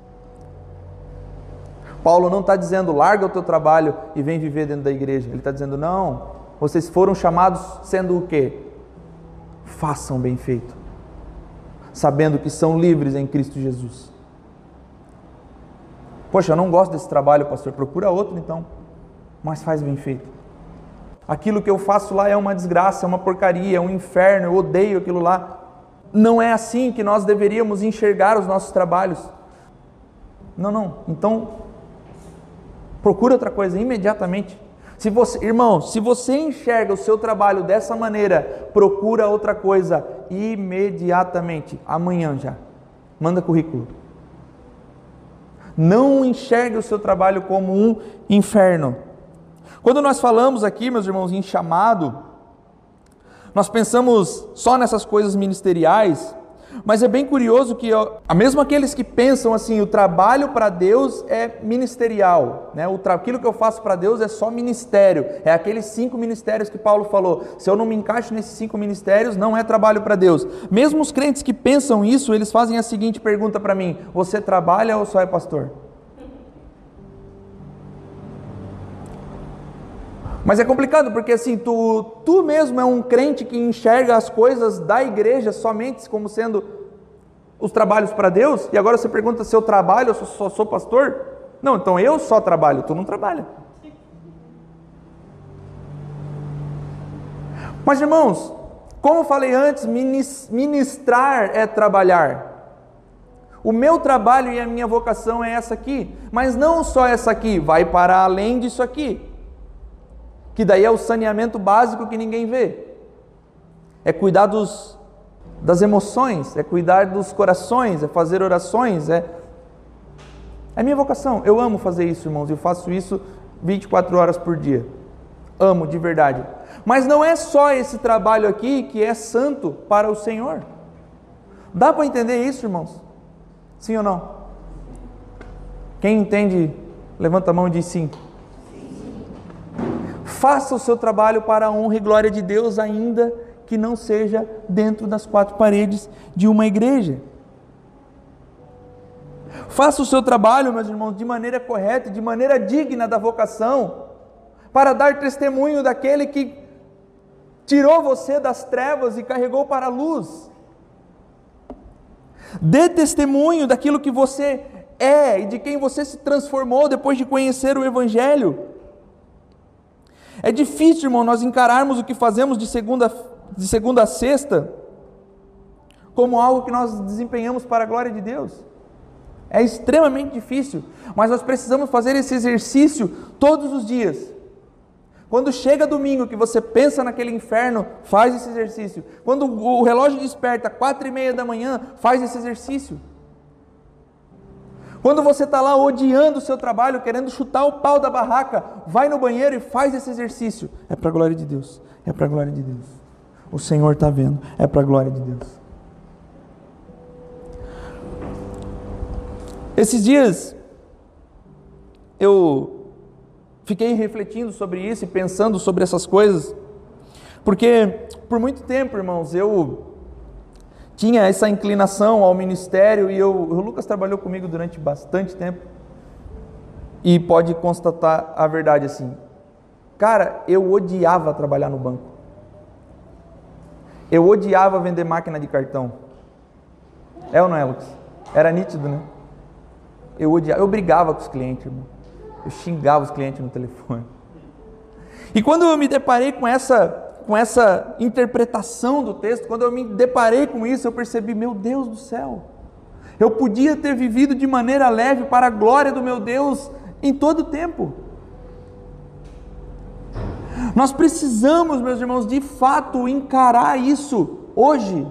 Paulo não está dizendo larga o teu trabalho e vem viver dentro da igreja. Ele está dizendo não. Vocês foram chamados sendo o quê? Façam bem feito, sabendo que são livres em Cristo Jesus. Poxa, eu não gosto desse trabalho, pastor. Procura outro então. Mas faz bem feito. Aquilo que eu faço lá é uma desgraça, é uma porcaria, é um inferno, eu odeio aquilo lá. Não é assim que nós deveríamos enxergar os nossos trabalhos. Não, não. Então, procura outra coisa imediatamente. Se você, irmão, se você enxerga o seu trabalho dessa maneira, procura outra coisa imediatamente, amanhã já. Manda currículo. Não enxergue o seu trabalho como um inferno. Quando nós falamos aqui, meus irmãos, em chamado, nós pensamos só nessas coisas ministeriais, mas é bem curioso que, ó, mesmo aqueles que pensam assim, o trabalho para Deus é ministerial, né? o aquilo que eu faço para Deus é só ministério, é aqueles cinco ministérios que Paulo falou. Se eu não me encaixo nesses cinco ministérios, não é trabalho para Deus. Mesmo os crentes que pensam isso, eles fazem a seguinte pergunta para mim: Você trabalha ou só é pastor? Mas é complicado porque assim, tu, tu mesmo é um crente que enxerga as coisas da igreja somente como sendo os trabalhos para Deus, e agora você pergunta se eu trabalho ou só, só sou pastor? Não, então eu só trabalho, tu não trabalha. Mas irmãos, como eu falei antes, ministrar é trabalhar. O meu trabalho e a minha vocação é essa aqui, mas não só essa aqui, vai para além disso aqui que daí é o saneamento básico que ninguém vê. É cuidar dos, das emoções, é cuidar dos corações, é fazer orações, é é minha vocação. Eu amo fazer isso, irmãos. Eu faço isso 24 horas por dia. Amo de verdade. Mas não é só esse trabalho aqui que é santo para o Senhor. Dá para entender isso, irmãos? Sim ou não? Quem entende, levanta a mão e diz sim. Faça o seu trabalho para a honra e glória de Deus, ainda que não seja dentro das quatro paredes de uma igreja. Faça o seu trabalho, meus irmãos, de maneira correta, de maneira digna da vocação, para dar testemunho daquele que tirou você das trevas e carregou para a luz. Dê testemunho daquilo que você é e de quem você se transformou depois de conhecer o Evangelho. É difícil, irmão, nós encararmos o que fazemos de segunda, de segunda a sexta como algo que nós desempenhamos para a glória de Deus. É extremamente difícil, mas nós precisamos fazer esse exercício todos os dias. Quando chega domingo que você pensa naquele inferno, faz esse exercício. Quando o relógio desperta, quatro e meia da manhã, faz esse exercício. Quando você está lá odiando o seu trabalho, querendo chutar o pau da barraca, vai no banheiro e faz esse exercício. É para a glória de Deus. É para a glória de Deus. O Senhor está vendo. É para a glória de Deus. Esses dias eu fiquei refletindo sobre isso e pensando sobre essas coisas, porque por muito tempo, irmãos, eu tinha essa inclinação ao ministério e eu, o Lucas trabalhou comigo durante bastante tempo e pode constatar a verdade assim. Cara, eu odiava trabalhar no banco. Eu odiava vender máquina de cartão. É ou não é, Lucas? Era nítido, né? Eu odiava, eu brigava com os clientes, irmão. Eu xingava os clientes no telefone. E quando eu me deparei com essa com essa interpretação do texto, quando eu me deparei com isso, eu percebi, meu Deus do céu, eu podia ter vivido de maneira leve para a glória do meu Deus em todo o tempo. Nós precisamos, meus irmãos, de fato encarar isso hoje.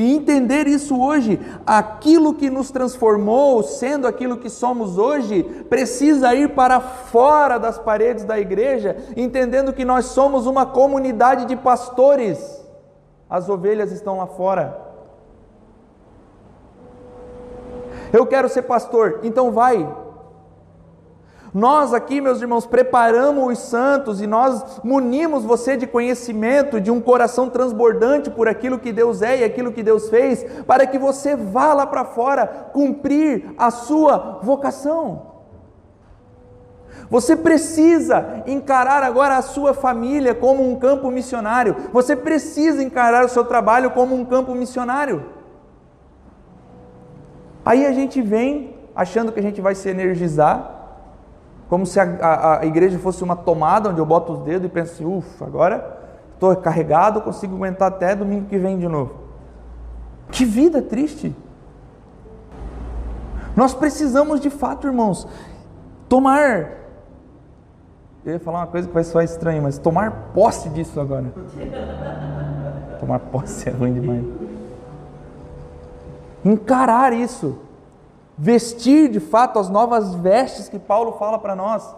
E entender isso hoje, aquilo que nos transformou, sendo aquilo que somos hoje, precisa ir para fora das paredes da igreja, entendendo que nós somos uma comunidade de pastores. As ovelhas estão lá fora. Eu quero ser pastor, então vai, nós aqui, meus irmãos, preparamos os santos e nós munimos você de conhecimento, de um coração transbordante por aquilo que Deus é e aquilo que Deus fez, para que você vá lá para fora cumprir a sua vocação. Você precisa encarar agora a sua família como um campo missionário. Você precisa encarar o seu trabalho como um campo missionário. Aí a gente vem achando que a gente vai se energizar, como se a, a, a, igreja fosse uma tomada onde eu boto os dedos e penso assim, ufa, agora estou carregado, consigo aguentar até domingo que vem de novo. Que vida triste! Nós precisamos de fato, irmãos, tomar. Eu ia falar uma coisa que vai soar estranha, mas tomar posse disso agora. tomar posse é ruim demais. Encarar isso vestir de fato as novas vestes que Paulo fala para nós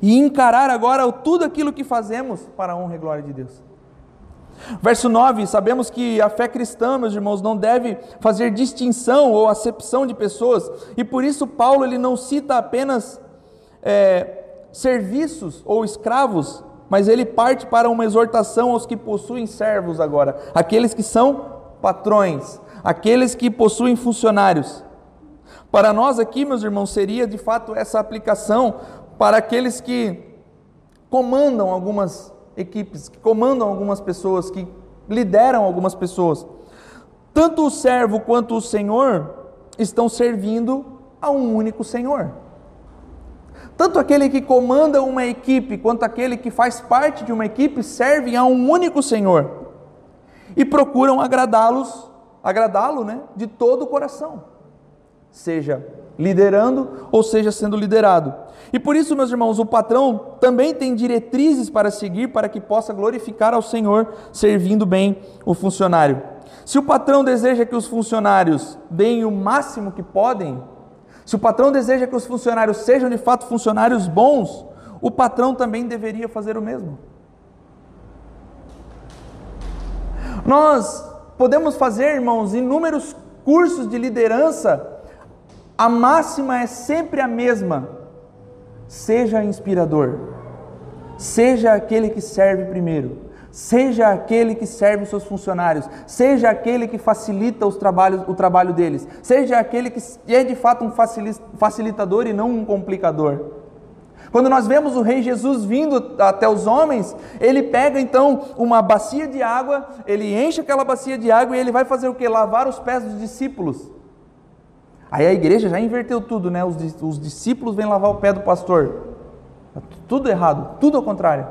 e encarar agora tudo aquilo que fazemos para a honra e glória de Deus. Verso 9: Sabemos que a fé cristã, meus irmãos, não deve fazer distinção ou acepção de pessoas, e por isso Paulo ele não cita apenas é, serviços ou escravos, mas ele parte para uma exortação aos que possuem servos agora, aqueles que são patrões, aqueles que possuem funcionários. Para nós aqui, meus irmãos, seria de fato essa aplicação para aqueles que comandam algumas equipes, que comandam algumas pessoas, que lideram algumas pessoas. Tanto o servo quanto o senhor estão servindo a um único senhor. Tanto aquele que comanda uma equipe quanto aquele que faz parte de uma equipe servem a um único senhor e procuram agradá-los, agradá-lo, né, de todo o coração seja liderando ou seja sendo liderado. E por isso, meus irmãos, o patrão também tem diretrizes para seguir para que possa glorificar ao Senhor, servindo bem o funcionário. Se o patrão deseja que os funcionários deem o máximo que podem, se o patrão deseja que os funcionários sejam de fato funcionários bons, o patrão também deveria fazer o mesmo. Nós podemos fazer, irmãos, inúmeros cursos de liderança a máxima é sempre a mesma: seja inspirador, seja aquele que serve primeiro, Seja aquele que serve os seus funcionários, seja aquele que facilita os trabalhos, o trabalho deles, seja aquele que é de fato um facilitador e não um complicador. Quando nós vemos o Rei Jesus vindo até os homens, ele pega então uma bacia de água, ele enche aquela bacia de água e ele vai fazer o que? Lavar os pés dos discípulos. Aí a igreja já inverteu tudo, né? Os, os discípulos vêm lavar o pé do pastor. Tá tudo errado, tudo ao contrário.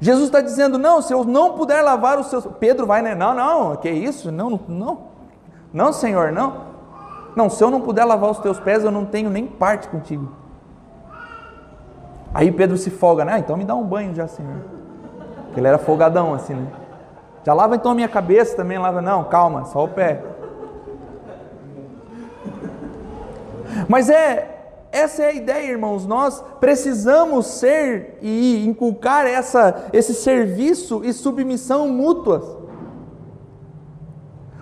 Jesus está dizendo: não, se eu não puder lavar os seus. Pedro vai, né? Não, não, que isso? Não, não, não, Senhor, não. Não, se eu não puder lavar os teus pés, eu não tenho nem parte contigo. Aí Pedro se folga, né? Ah, então me dá um banho já, Senhor. Porque ele era folgadão assim, né? Já lava então a minha cabeça também, lava. Não, calma, só o pé. Mas é essa é a ideia, irmãos. Nós precisamos ser e inculcar essa, esse serviço e submissão mútuas.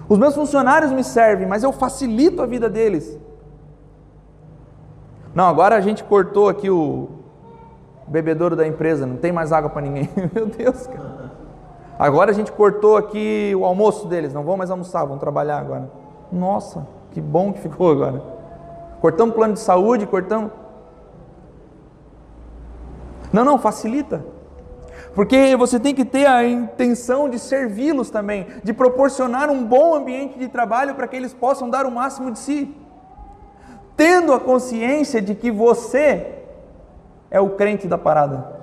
Os meus funcionários me servem, mas eu facilito a vida deles. Não, agora a gente cortou aqui o bebedouro da empresa, não tem mais água para ninguém. Meu Deus, cara. Agora a gente cortou aqui o almoço deles, não vão mais almoçar, vão trabalhar agora. Nossa, que bom que ficou agora. Cortamos plano de saúde, cortamos. Não, não, facilita. Porque você tem que ter a intenção de servi-los também, de proporcionar um bom ambiente de trabalho para que eles possam dar o máximo de si. Tendo a consciência de que você é o crente da parada.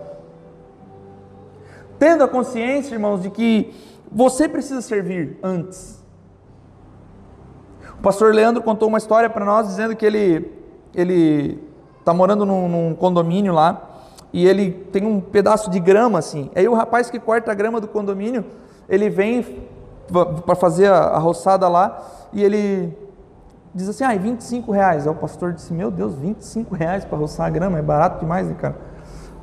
Tendo a consciência, irmãos, de que você precisa servir antes. O pastor Leandro contou uma história para nós dizendo que ele ele está morando num, num, condomínio lá e ele tem um pedaço de grama assim. Aí o rapaz que corta a grama do condomínio, ele vem para fazer a, a, roçada lá e ele diz assim, ah, 25 reais. Aí o pastor disse, meu Deus, 25 reais para roçar a grama, é barato demais, né, cara?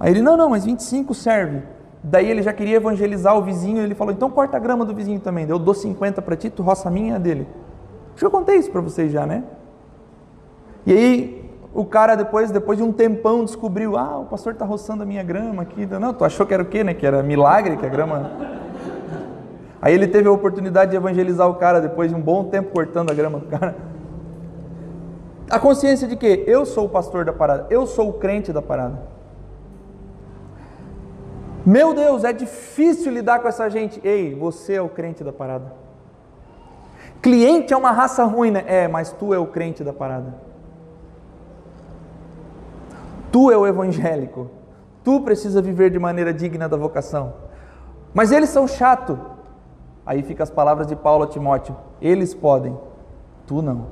Aí ele, não, não, mas 25 serve. Daí ele já queria evangelizar o vizinho, ele falou, então corta a grama do vizinho também. Eu dou 50 para ti, tu roça a minha e a dele. Que eu contei isso para vocês já, né? E aí o cara depois, depois de um tempão descobriu, ah, o pastor está roçando a minha grama aqui. Não, tu achou que era o quê, né? Que era milagre, que a grama... Aí ele teve a oportunidade de evangelizar o cara depois de um bom tempo cortando a grama do cara. A consciência de que eu sou o pastor da parada, eu sou o crente da parada. Meu Deus, é difícil lidar com essa gente. Ei, você é o crente da parada. Cliente é uma raça ruim, né? É, mas tu é o crente da parada. Tu é o evangélico. Tu precisa viver de maneira digna da vocação. Mas eles são chato. Aí fica as palavras de Paulo a Timóteo. Eles podem, tu não.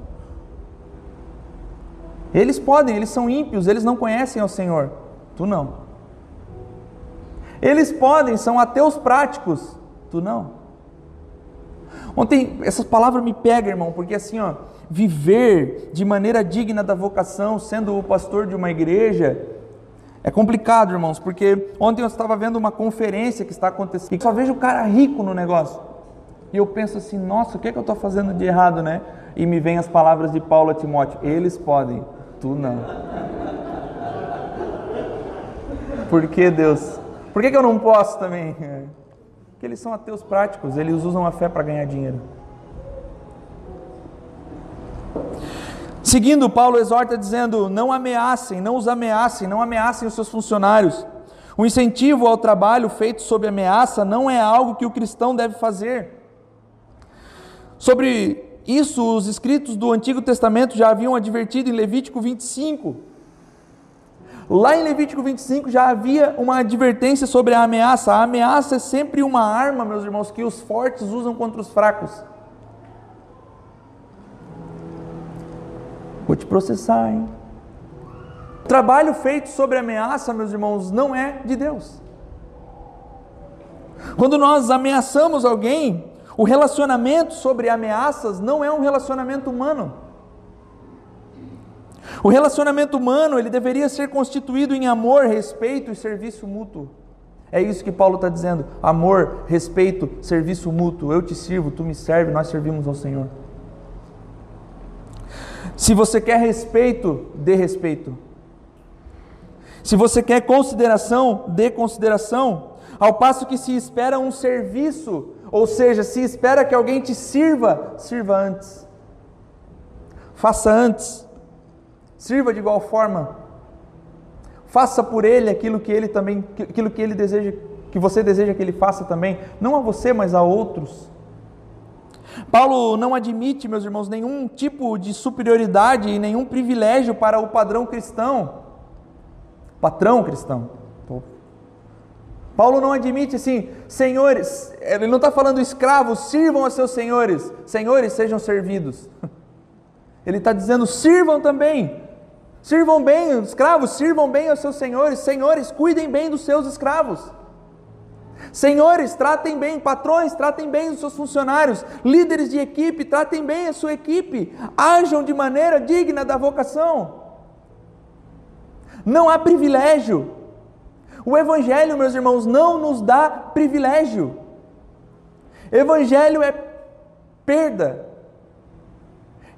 Eles podem, eles são ímpios, eles não conhecem ao Senhor. Tu não. Eles podem, são ateus práticos. Tu não. Ontem, essa palavra me pega, irmão, porque assim, ó, viver de maneira digna da vocação, sendo o pastor de uma igreja, é complicado, irmãos, porque ontem eu estava vendo uma conferência que está acontecendo e só vejo o cara rico no negócio. E eu penso assim, nossa, o que, é que eu estou fazendo de errado, né? E me vem as palavras de Paulo a Timóteo: eles podem, tu não. Por que Deus? Por que, que eu não posso também? Que eles são ateus práticos, eles usam a fé para ganhar dinheiro. Seguindo, Paulo exorta dizendo: não ameacem, não os ameacem, não ameacem os seus funcionários. O incentivo ao trabalho feito sob ameaça não é algo que o cristão deve fazer. Sobre isso, os escritos do Antigo Testamento já haviam advertido em Levítico 25. Lá em Levítico 25 já havia uma advertência sobre a ameaça. A ameaça é sempre uma arma, meus irmãos, que os fortes usam contra os fracos. Vou te processar, hein? O trabalho feito sobre ameaça, meus irmãos, não é de Deus. Quando nós ameaçamos alguém, o relacionamento sobre ameaças não é um relacionamento humano. O relacionamento humano ele deveria ser constituído em amor, respeito e serviço mútuo. É isso que Paulo está dizendo: amor, respeito, serviço mútuo. Eu te sirvo, tu me serves, nós servimos ao Senhor. Se você quer respeito, dê respeito. Se você quer consideração, dê consideração. Ao passo que se espera um serviço, ou seja, se espera que alguém te sirva, sirva antes. Faça antes. Sirva de igual forma. Faça por ele aquilo que ele também, aquilo que ele deseja, que você deseja que ele faça também, não a você, mas a outros. Paulo não admite, meus irmãos, nenhum tipo de superioridade e nenhum privilégio para o padrão cristão. Patrão cristão. Paulo não admite assim, senhores, ele não está falando escravos, sirvam a seus senhores, senhores sejam servidos. Ele está dizendo, sirvam também, Sirvam bem, escravos, sirvam bem aos seus senhores. Senhores, cuidem bem dos seus escravos. Senhores, tratem bem, patrões, tratem bem os seus funcionários, líderes de equipe, tratem bem a sua equipe, ajam de maneira digna da vocação. Não há privilégio. O Evangelho, meus irmãos, não nos dá privilégio. Evangelho é perda,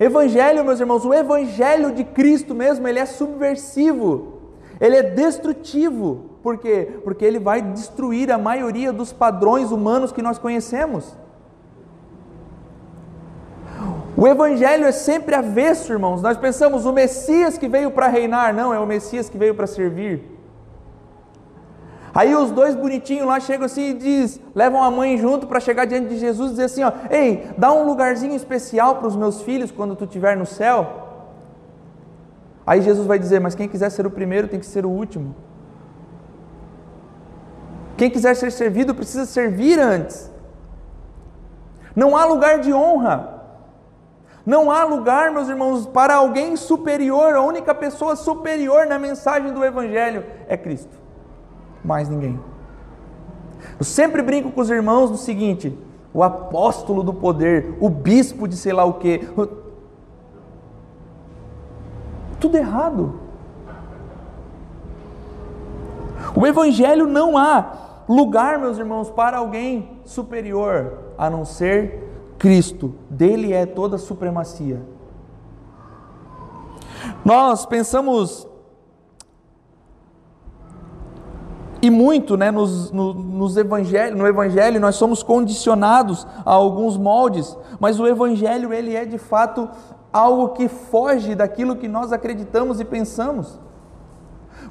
Evangelho, meus irmãos, o evangelho de Cristo mesmo, ele é subversivo. Ele é destrutivo. Por quê? Porque ele vai destruir a maioria dos padrões humanos que nós conhecemos. O evangelho é sempre avesso, irmãos. Nós pensamos o Messias que veio para reinar, não, é o Messias que veio para servir. Aí os dois bonitinhos lá chegam assim e diz, levam a mãe junto para chegar diante de Jesus e dizer assim, ó, ei, dá um lugarzinho especial para os meus filhos quando tu estiver no céu. Aí Jesus vai dizer, mas quem quiser ser o primeiro tem que ser o último. Quem quiser ser servido precisa servir antes. Não há lugar de honra. Não há lugar, meus irmãos, para alguém superior. A única pessoa superior na mensagem do Evangelho é Cristo mais ninguém. Eu sempre brinco com os irmãos no seguinte: o apóstolo do poder, o bispo de sei lá o quê. Tudo errado. O evangelho não há lugar, meus irmãos, para alguém superior a não ser Cristo. Dele é toda a supremacia. Nós pensamos E muito né, nos, no, nos evangelho, no Evangelho nós somos condicionados a alguns moldes, mas o Evangelho ele é de fato algo que foge daquilo que nós acreditamos e pensamos.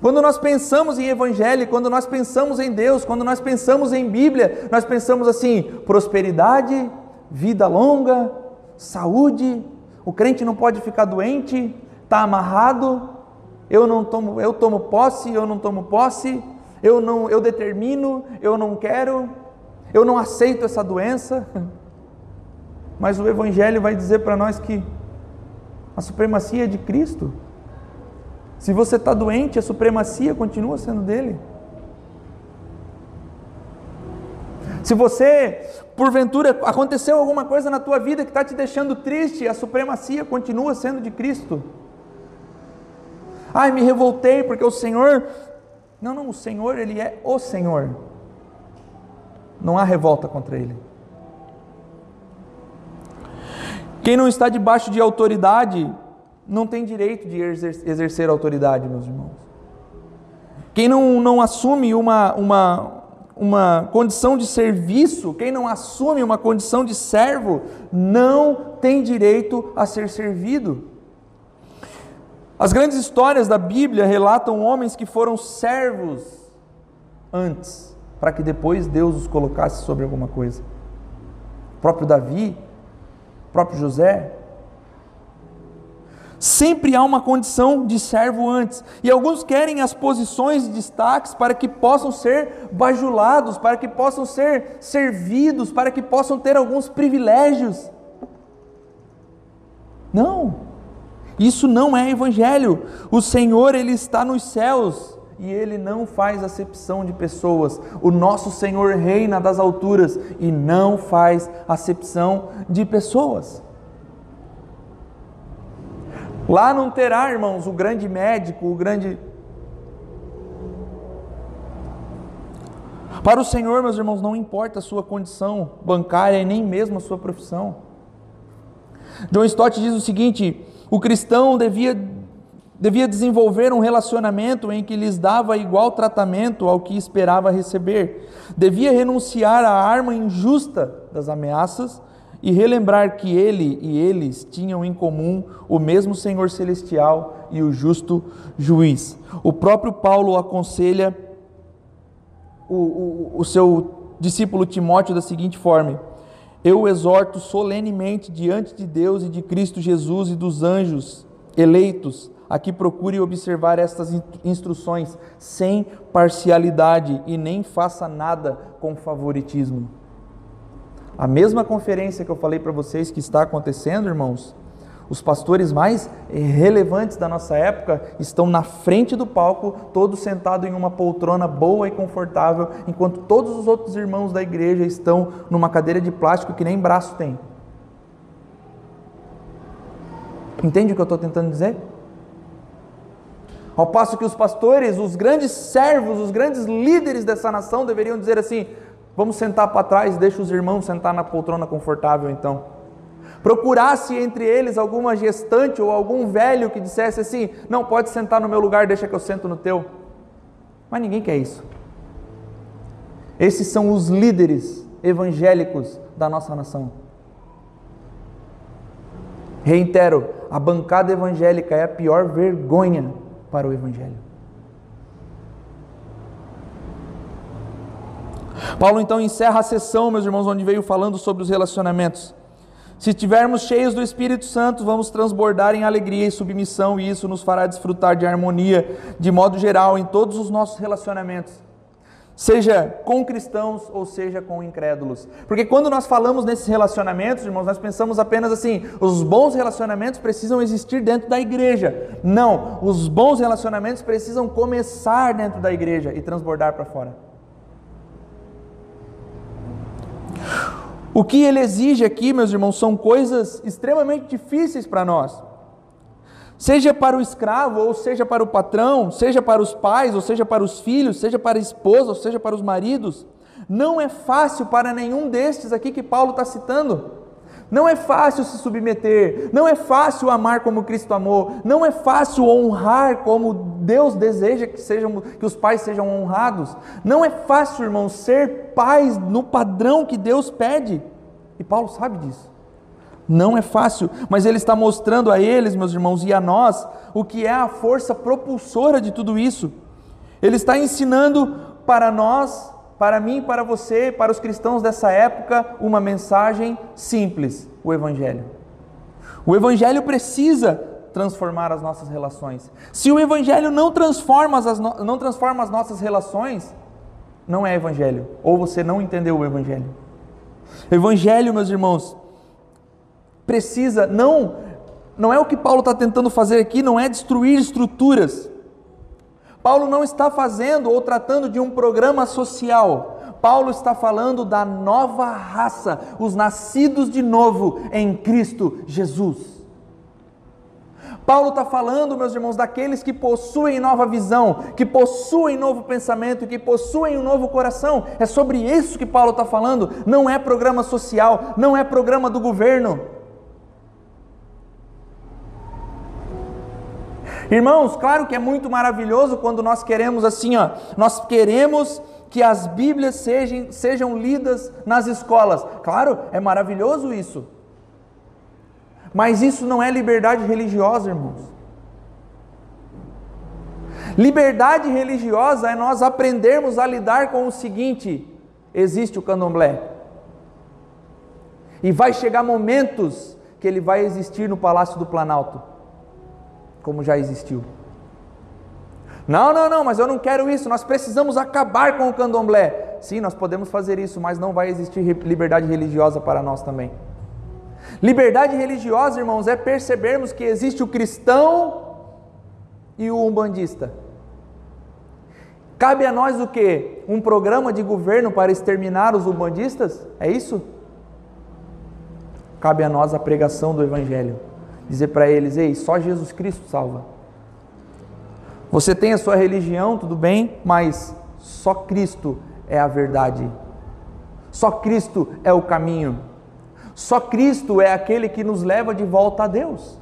Quando nós pensamos em Evangelho, quando nós pensamos em Deus, quando nós pensamos em Bíblia, nós pensamos assim: prosperidade, vida longa, saúde, o crente não pode ficar doente, está amarrado, eu não tomo, eu tomo posse, eu não tomo posse, eu não, eu determino, eu não quero, eu não aceito essa doença. Mas o Evangelho vai dizer para nós que a supremacia é de Cristo. Se você está doente, a supremacia continua sendo dele. Se você, porventura, aconteceu alguma coisa na tua vida que está te deixando triste, a supremacia continua sendo de Cristo. Ai, me revoltei porque o Senhor não, não, o Senhor, Ele é o Senhor. Não há revolta contra Ele. Quem não está debaixo de autoridade não tem direito de exercer autoridade, meus irmãos. Quem não, não assume uma, uma, uma condição de serviço, quem não assume uma condição de servo, não tem direito a ser servido. As grandes histórias da Bíblia relatam homens que foram servos antes, para que depois Deus os colocasse sobre alguma coisa. O próprio Davi, o próprio José. Sempre há uma condição de servo antes. E alguns querem as posições e destaques para que possam ser bajulados, para que possam ser servidos, para que possam ter alguns privilégios. Não. Isso não é evangelho. O Senhor, ele está nos céus e ele não faz acepção de pessoas. O nosso Senhor reina das alturas e não faz acepção de pessoas. Lá não terá, irmãos, o grande médico, o grande Para o Senhor, meus irmãos, não importa a sua condição bancária e nem mesmo a sua profissão. John Stott diz o seguinte: o cristão devia devia desenvolver um relacionamento em que lhes dava igual tratamento ao que esperava receber, devia renunciar à arma injusta das ameaças e relembrar que ele e eles tinham em comum o mesmo Senhor celestial e o justo juiz. O próprio Paulo aconselha o, o, o seu discípulo Timóteo da seguinte forma: Eu exorto solenemente diante de Deus e de Cristo Jesus e dos anjos eleitos a que procure observar estas instruções sem parcialidade e nem faça nada com favoritismo. A mesma conferência que eu falei para vocês que está acontecendo, irmãos, os pastores mais relevantes da nossa época estão na frente do palco, todos sentados em uma poltrona boa e confortável, enquanto todos os outros irmãos da igreja estão numa cadeira de plástico que nem braço tem. Entende o que eu estou tentando dizer? Ao passo que os pastores, os grandes servos, os grandes líderes dessa nação deveriam dizer assim: vamos sentar para trás, deixa os irmãos sentar na poltrona confortável então. Procurasse entre eles alguma gestante ou algum velho que dissesse assim: não, pode sentar no meu lugar, deixa que eu sento no teu. Mas ninguém quer isso. Esses são os líderes evangélicos da nossa nação. Reitero, a bancada evangélica é a pior vergonha para o Evangelho. Paulo então encerra a sessão, meus irmãos, onde veio falando sobre os relacionamentos. Se estivermos cheios do Espírito Santo, vamos transbordar em alegria e submissão, e isso nos fará desfrutar de harmonia, de modo geral, em todos os nossos relacionamentos seja com cristãos ou seja com incrédulos. Porque quando nós falamos nesses relacionamentos, irmãos, nós pensamos apenas assim: os bons relacionamentos precisam existir dentro da igreja. Não, os bons relacionamentos precisam começar dentro da igreja e transbordar para fora. O que ele exige aqui, meus irmãos, são coisas extremamente difíceis para nós seja para o escravo, ou seja para o patrão, seja para os pais, ou seja para os filhos, seja para a esposa, ou seja para os maridos. Não é fácil para nenhum destes aqui que Paulo está citando. Não é fácil se submeter, não é fácil amar como Cristo amou, não é fácil honrar como Deus deseja que, sejam, que os pais sejam honrados. Não é fácil, irmão, ser pais no padrão que Deus pede. E Paulo sabe disso. Não é fácil, mas ele está mostrando a eles, meus irmãos, e a nós, o que é a força propulsora de tudo isso. Ele está ensinando para nós, para mim, para você, para os cristãos dessa época, uma mensagem simples: o Evangelho. O Evangelho precisa transformar as nossas relações. Se o Evangelho não transforma as, não transforma as nossas relações, não é Evangelho, ou você não entendeu o Evangelho. Evangelho, meus irmãos, precisa, não, não é o que Paulo está tentando fazer aqui, não é destruir estruturas. Paulo não está fazendo ou tratando de um programa social. Paulo está falando da nova raça, os nascidos de novo em Cristo Jesus. Paulo está falando, meus irmãos, daqueles que possuem nova visão, que possuem novo pensamento, que possuem um novo coração. É sobre isso que Paulo está falando. Não é programa social, não é programa do governo. Irmãos, claro que é muito maravilhoso quando nós queremos assim, ó, nós queremos que as Bíblias sejam, sejam lidas nas escolas. Claro, é maravilhoso isso. Mas isso não é liberdade religiosa, irmãos. Liberdade religiosa é nós aprendermos a lidar com o seguinte: existe o candomblé. E vai chegar momentos que ele vai existir no Palácio do Planalto como já existiu. Não, não, não, mas eu não quero isso. Nós precisamos acabar com o candomblé. Sim, nós podemos fazer isso, mas não vai existir liberdade religiosa para nós também. Liberdade religiosa, irmãos, é percebermos que existe o cristão e o umbandista. Cabe a nós o que? Um programa de governo para exterminar os umbandistas? É isso? Cabe a nós a pregação do Evangelho dizer para eles: ei, só Jesus Cristo salva. Você tem a sua religião, tudo bem, mas só Cristo é a verdade. Só Cristo é o caminho. Só Cristo é aquele que nos leva de volta a Deus.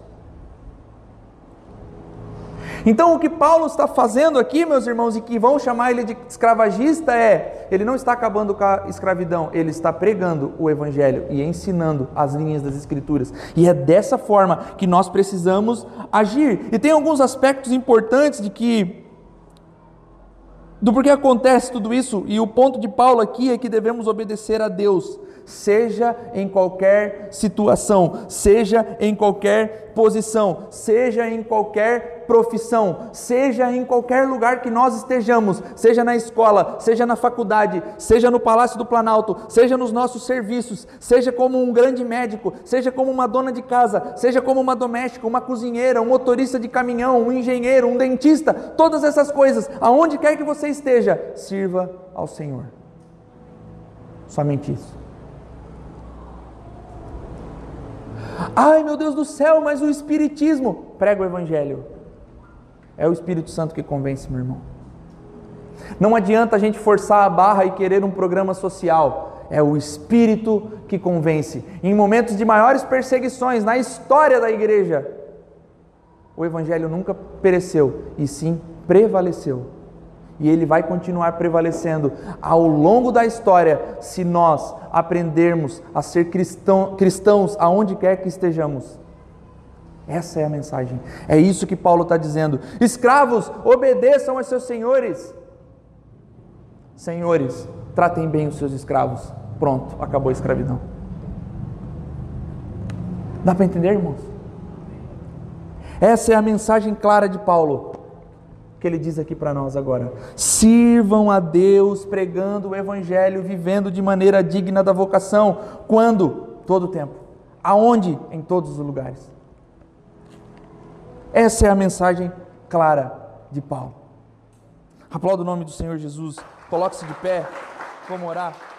Então, o que Paulo está fazendo aqui, meus irmãos, e que vão chamar ele de escravagista, é: ele não está acabando com a escravidão, ele está pregando o evangelho e ensinando as linhas das Escrituras. E é dessa forma que nós precisamos agir. E tem alguns aspectos importantes de que. Do porquê acontece tudo isso, e o ponto de Paulo aqui é que devemos obedecer a Deus seja em qualquer situação, seja em qualquer posição, seja em qualquer profissão, seja em qualquer lugar que nós estejamos, seja na escola, seja na faculdade, seja no Palácio do Planalto, seja nos nossos serviços, seja como um grande médico, seja como uma dona de casa, seja como uma doméstica, uma cozinheira, um motorista de caminhão, um engenheiro, um dentista, todas essas coisas, aonde quer que você esteja, sirva ao Senhor. Somente isso. Ai meu Deus do céu, mas o Espiritismo. Prega o Evangelho. É o Espírito Santo que convence, meu irmão. Não adianta a gente forçar a barra e querer um programa social. É o Espírito que convence. Em momentos de maiores perseguições na história da igreja, o Evangelho nunca pereceu e sim prevaleceu e ele vai continuar prevalecendo ao longo da história se nós aprendermos a ser cristão, cristãos aonde quer que estejamos. Essa é a mensagem. É isso que Paulo está dizendo. Escravos, obedeçam aos seus senhores. Senhores, tratem bem os seus escravos. Pronto, acabou a escravidão. Dá para entender, irmãos? Essa é a mensagem clara de Paulo que ele diz aqui para nós agora. Sirvam a Deus pregando o Evangelho, vivendo de maneira digna da vocação. Quando? Todo o tempo. Aonde? Em todos os lugares. Essa é a mensagem clara de Paulo. Aplauda o nome do Senhor Jesus. Coloque-se de pé. Vamos orar.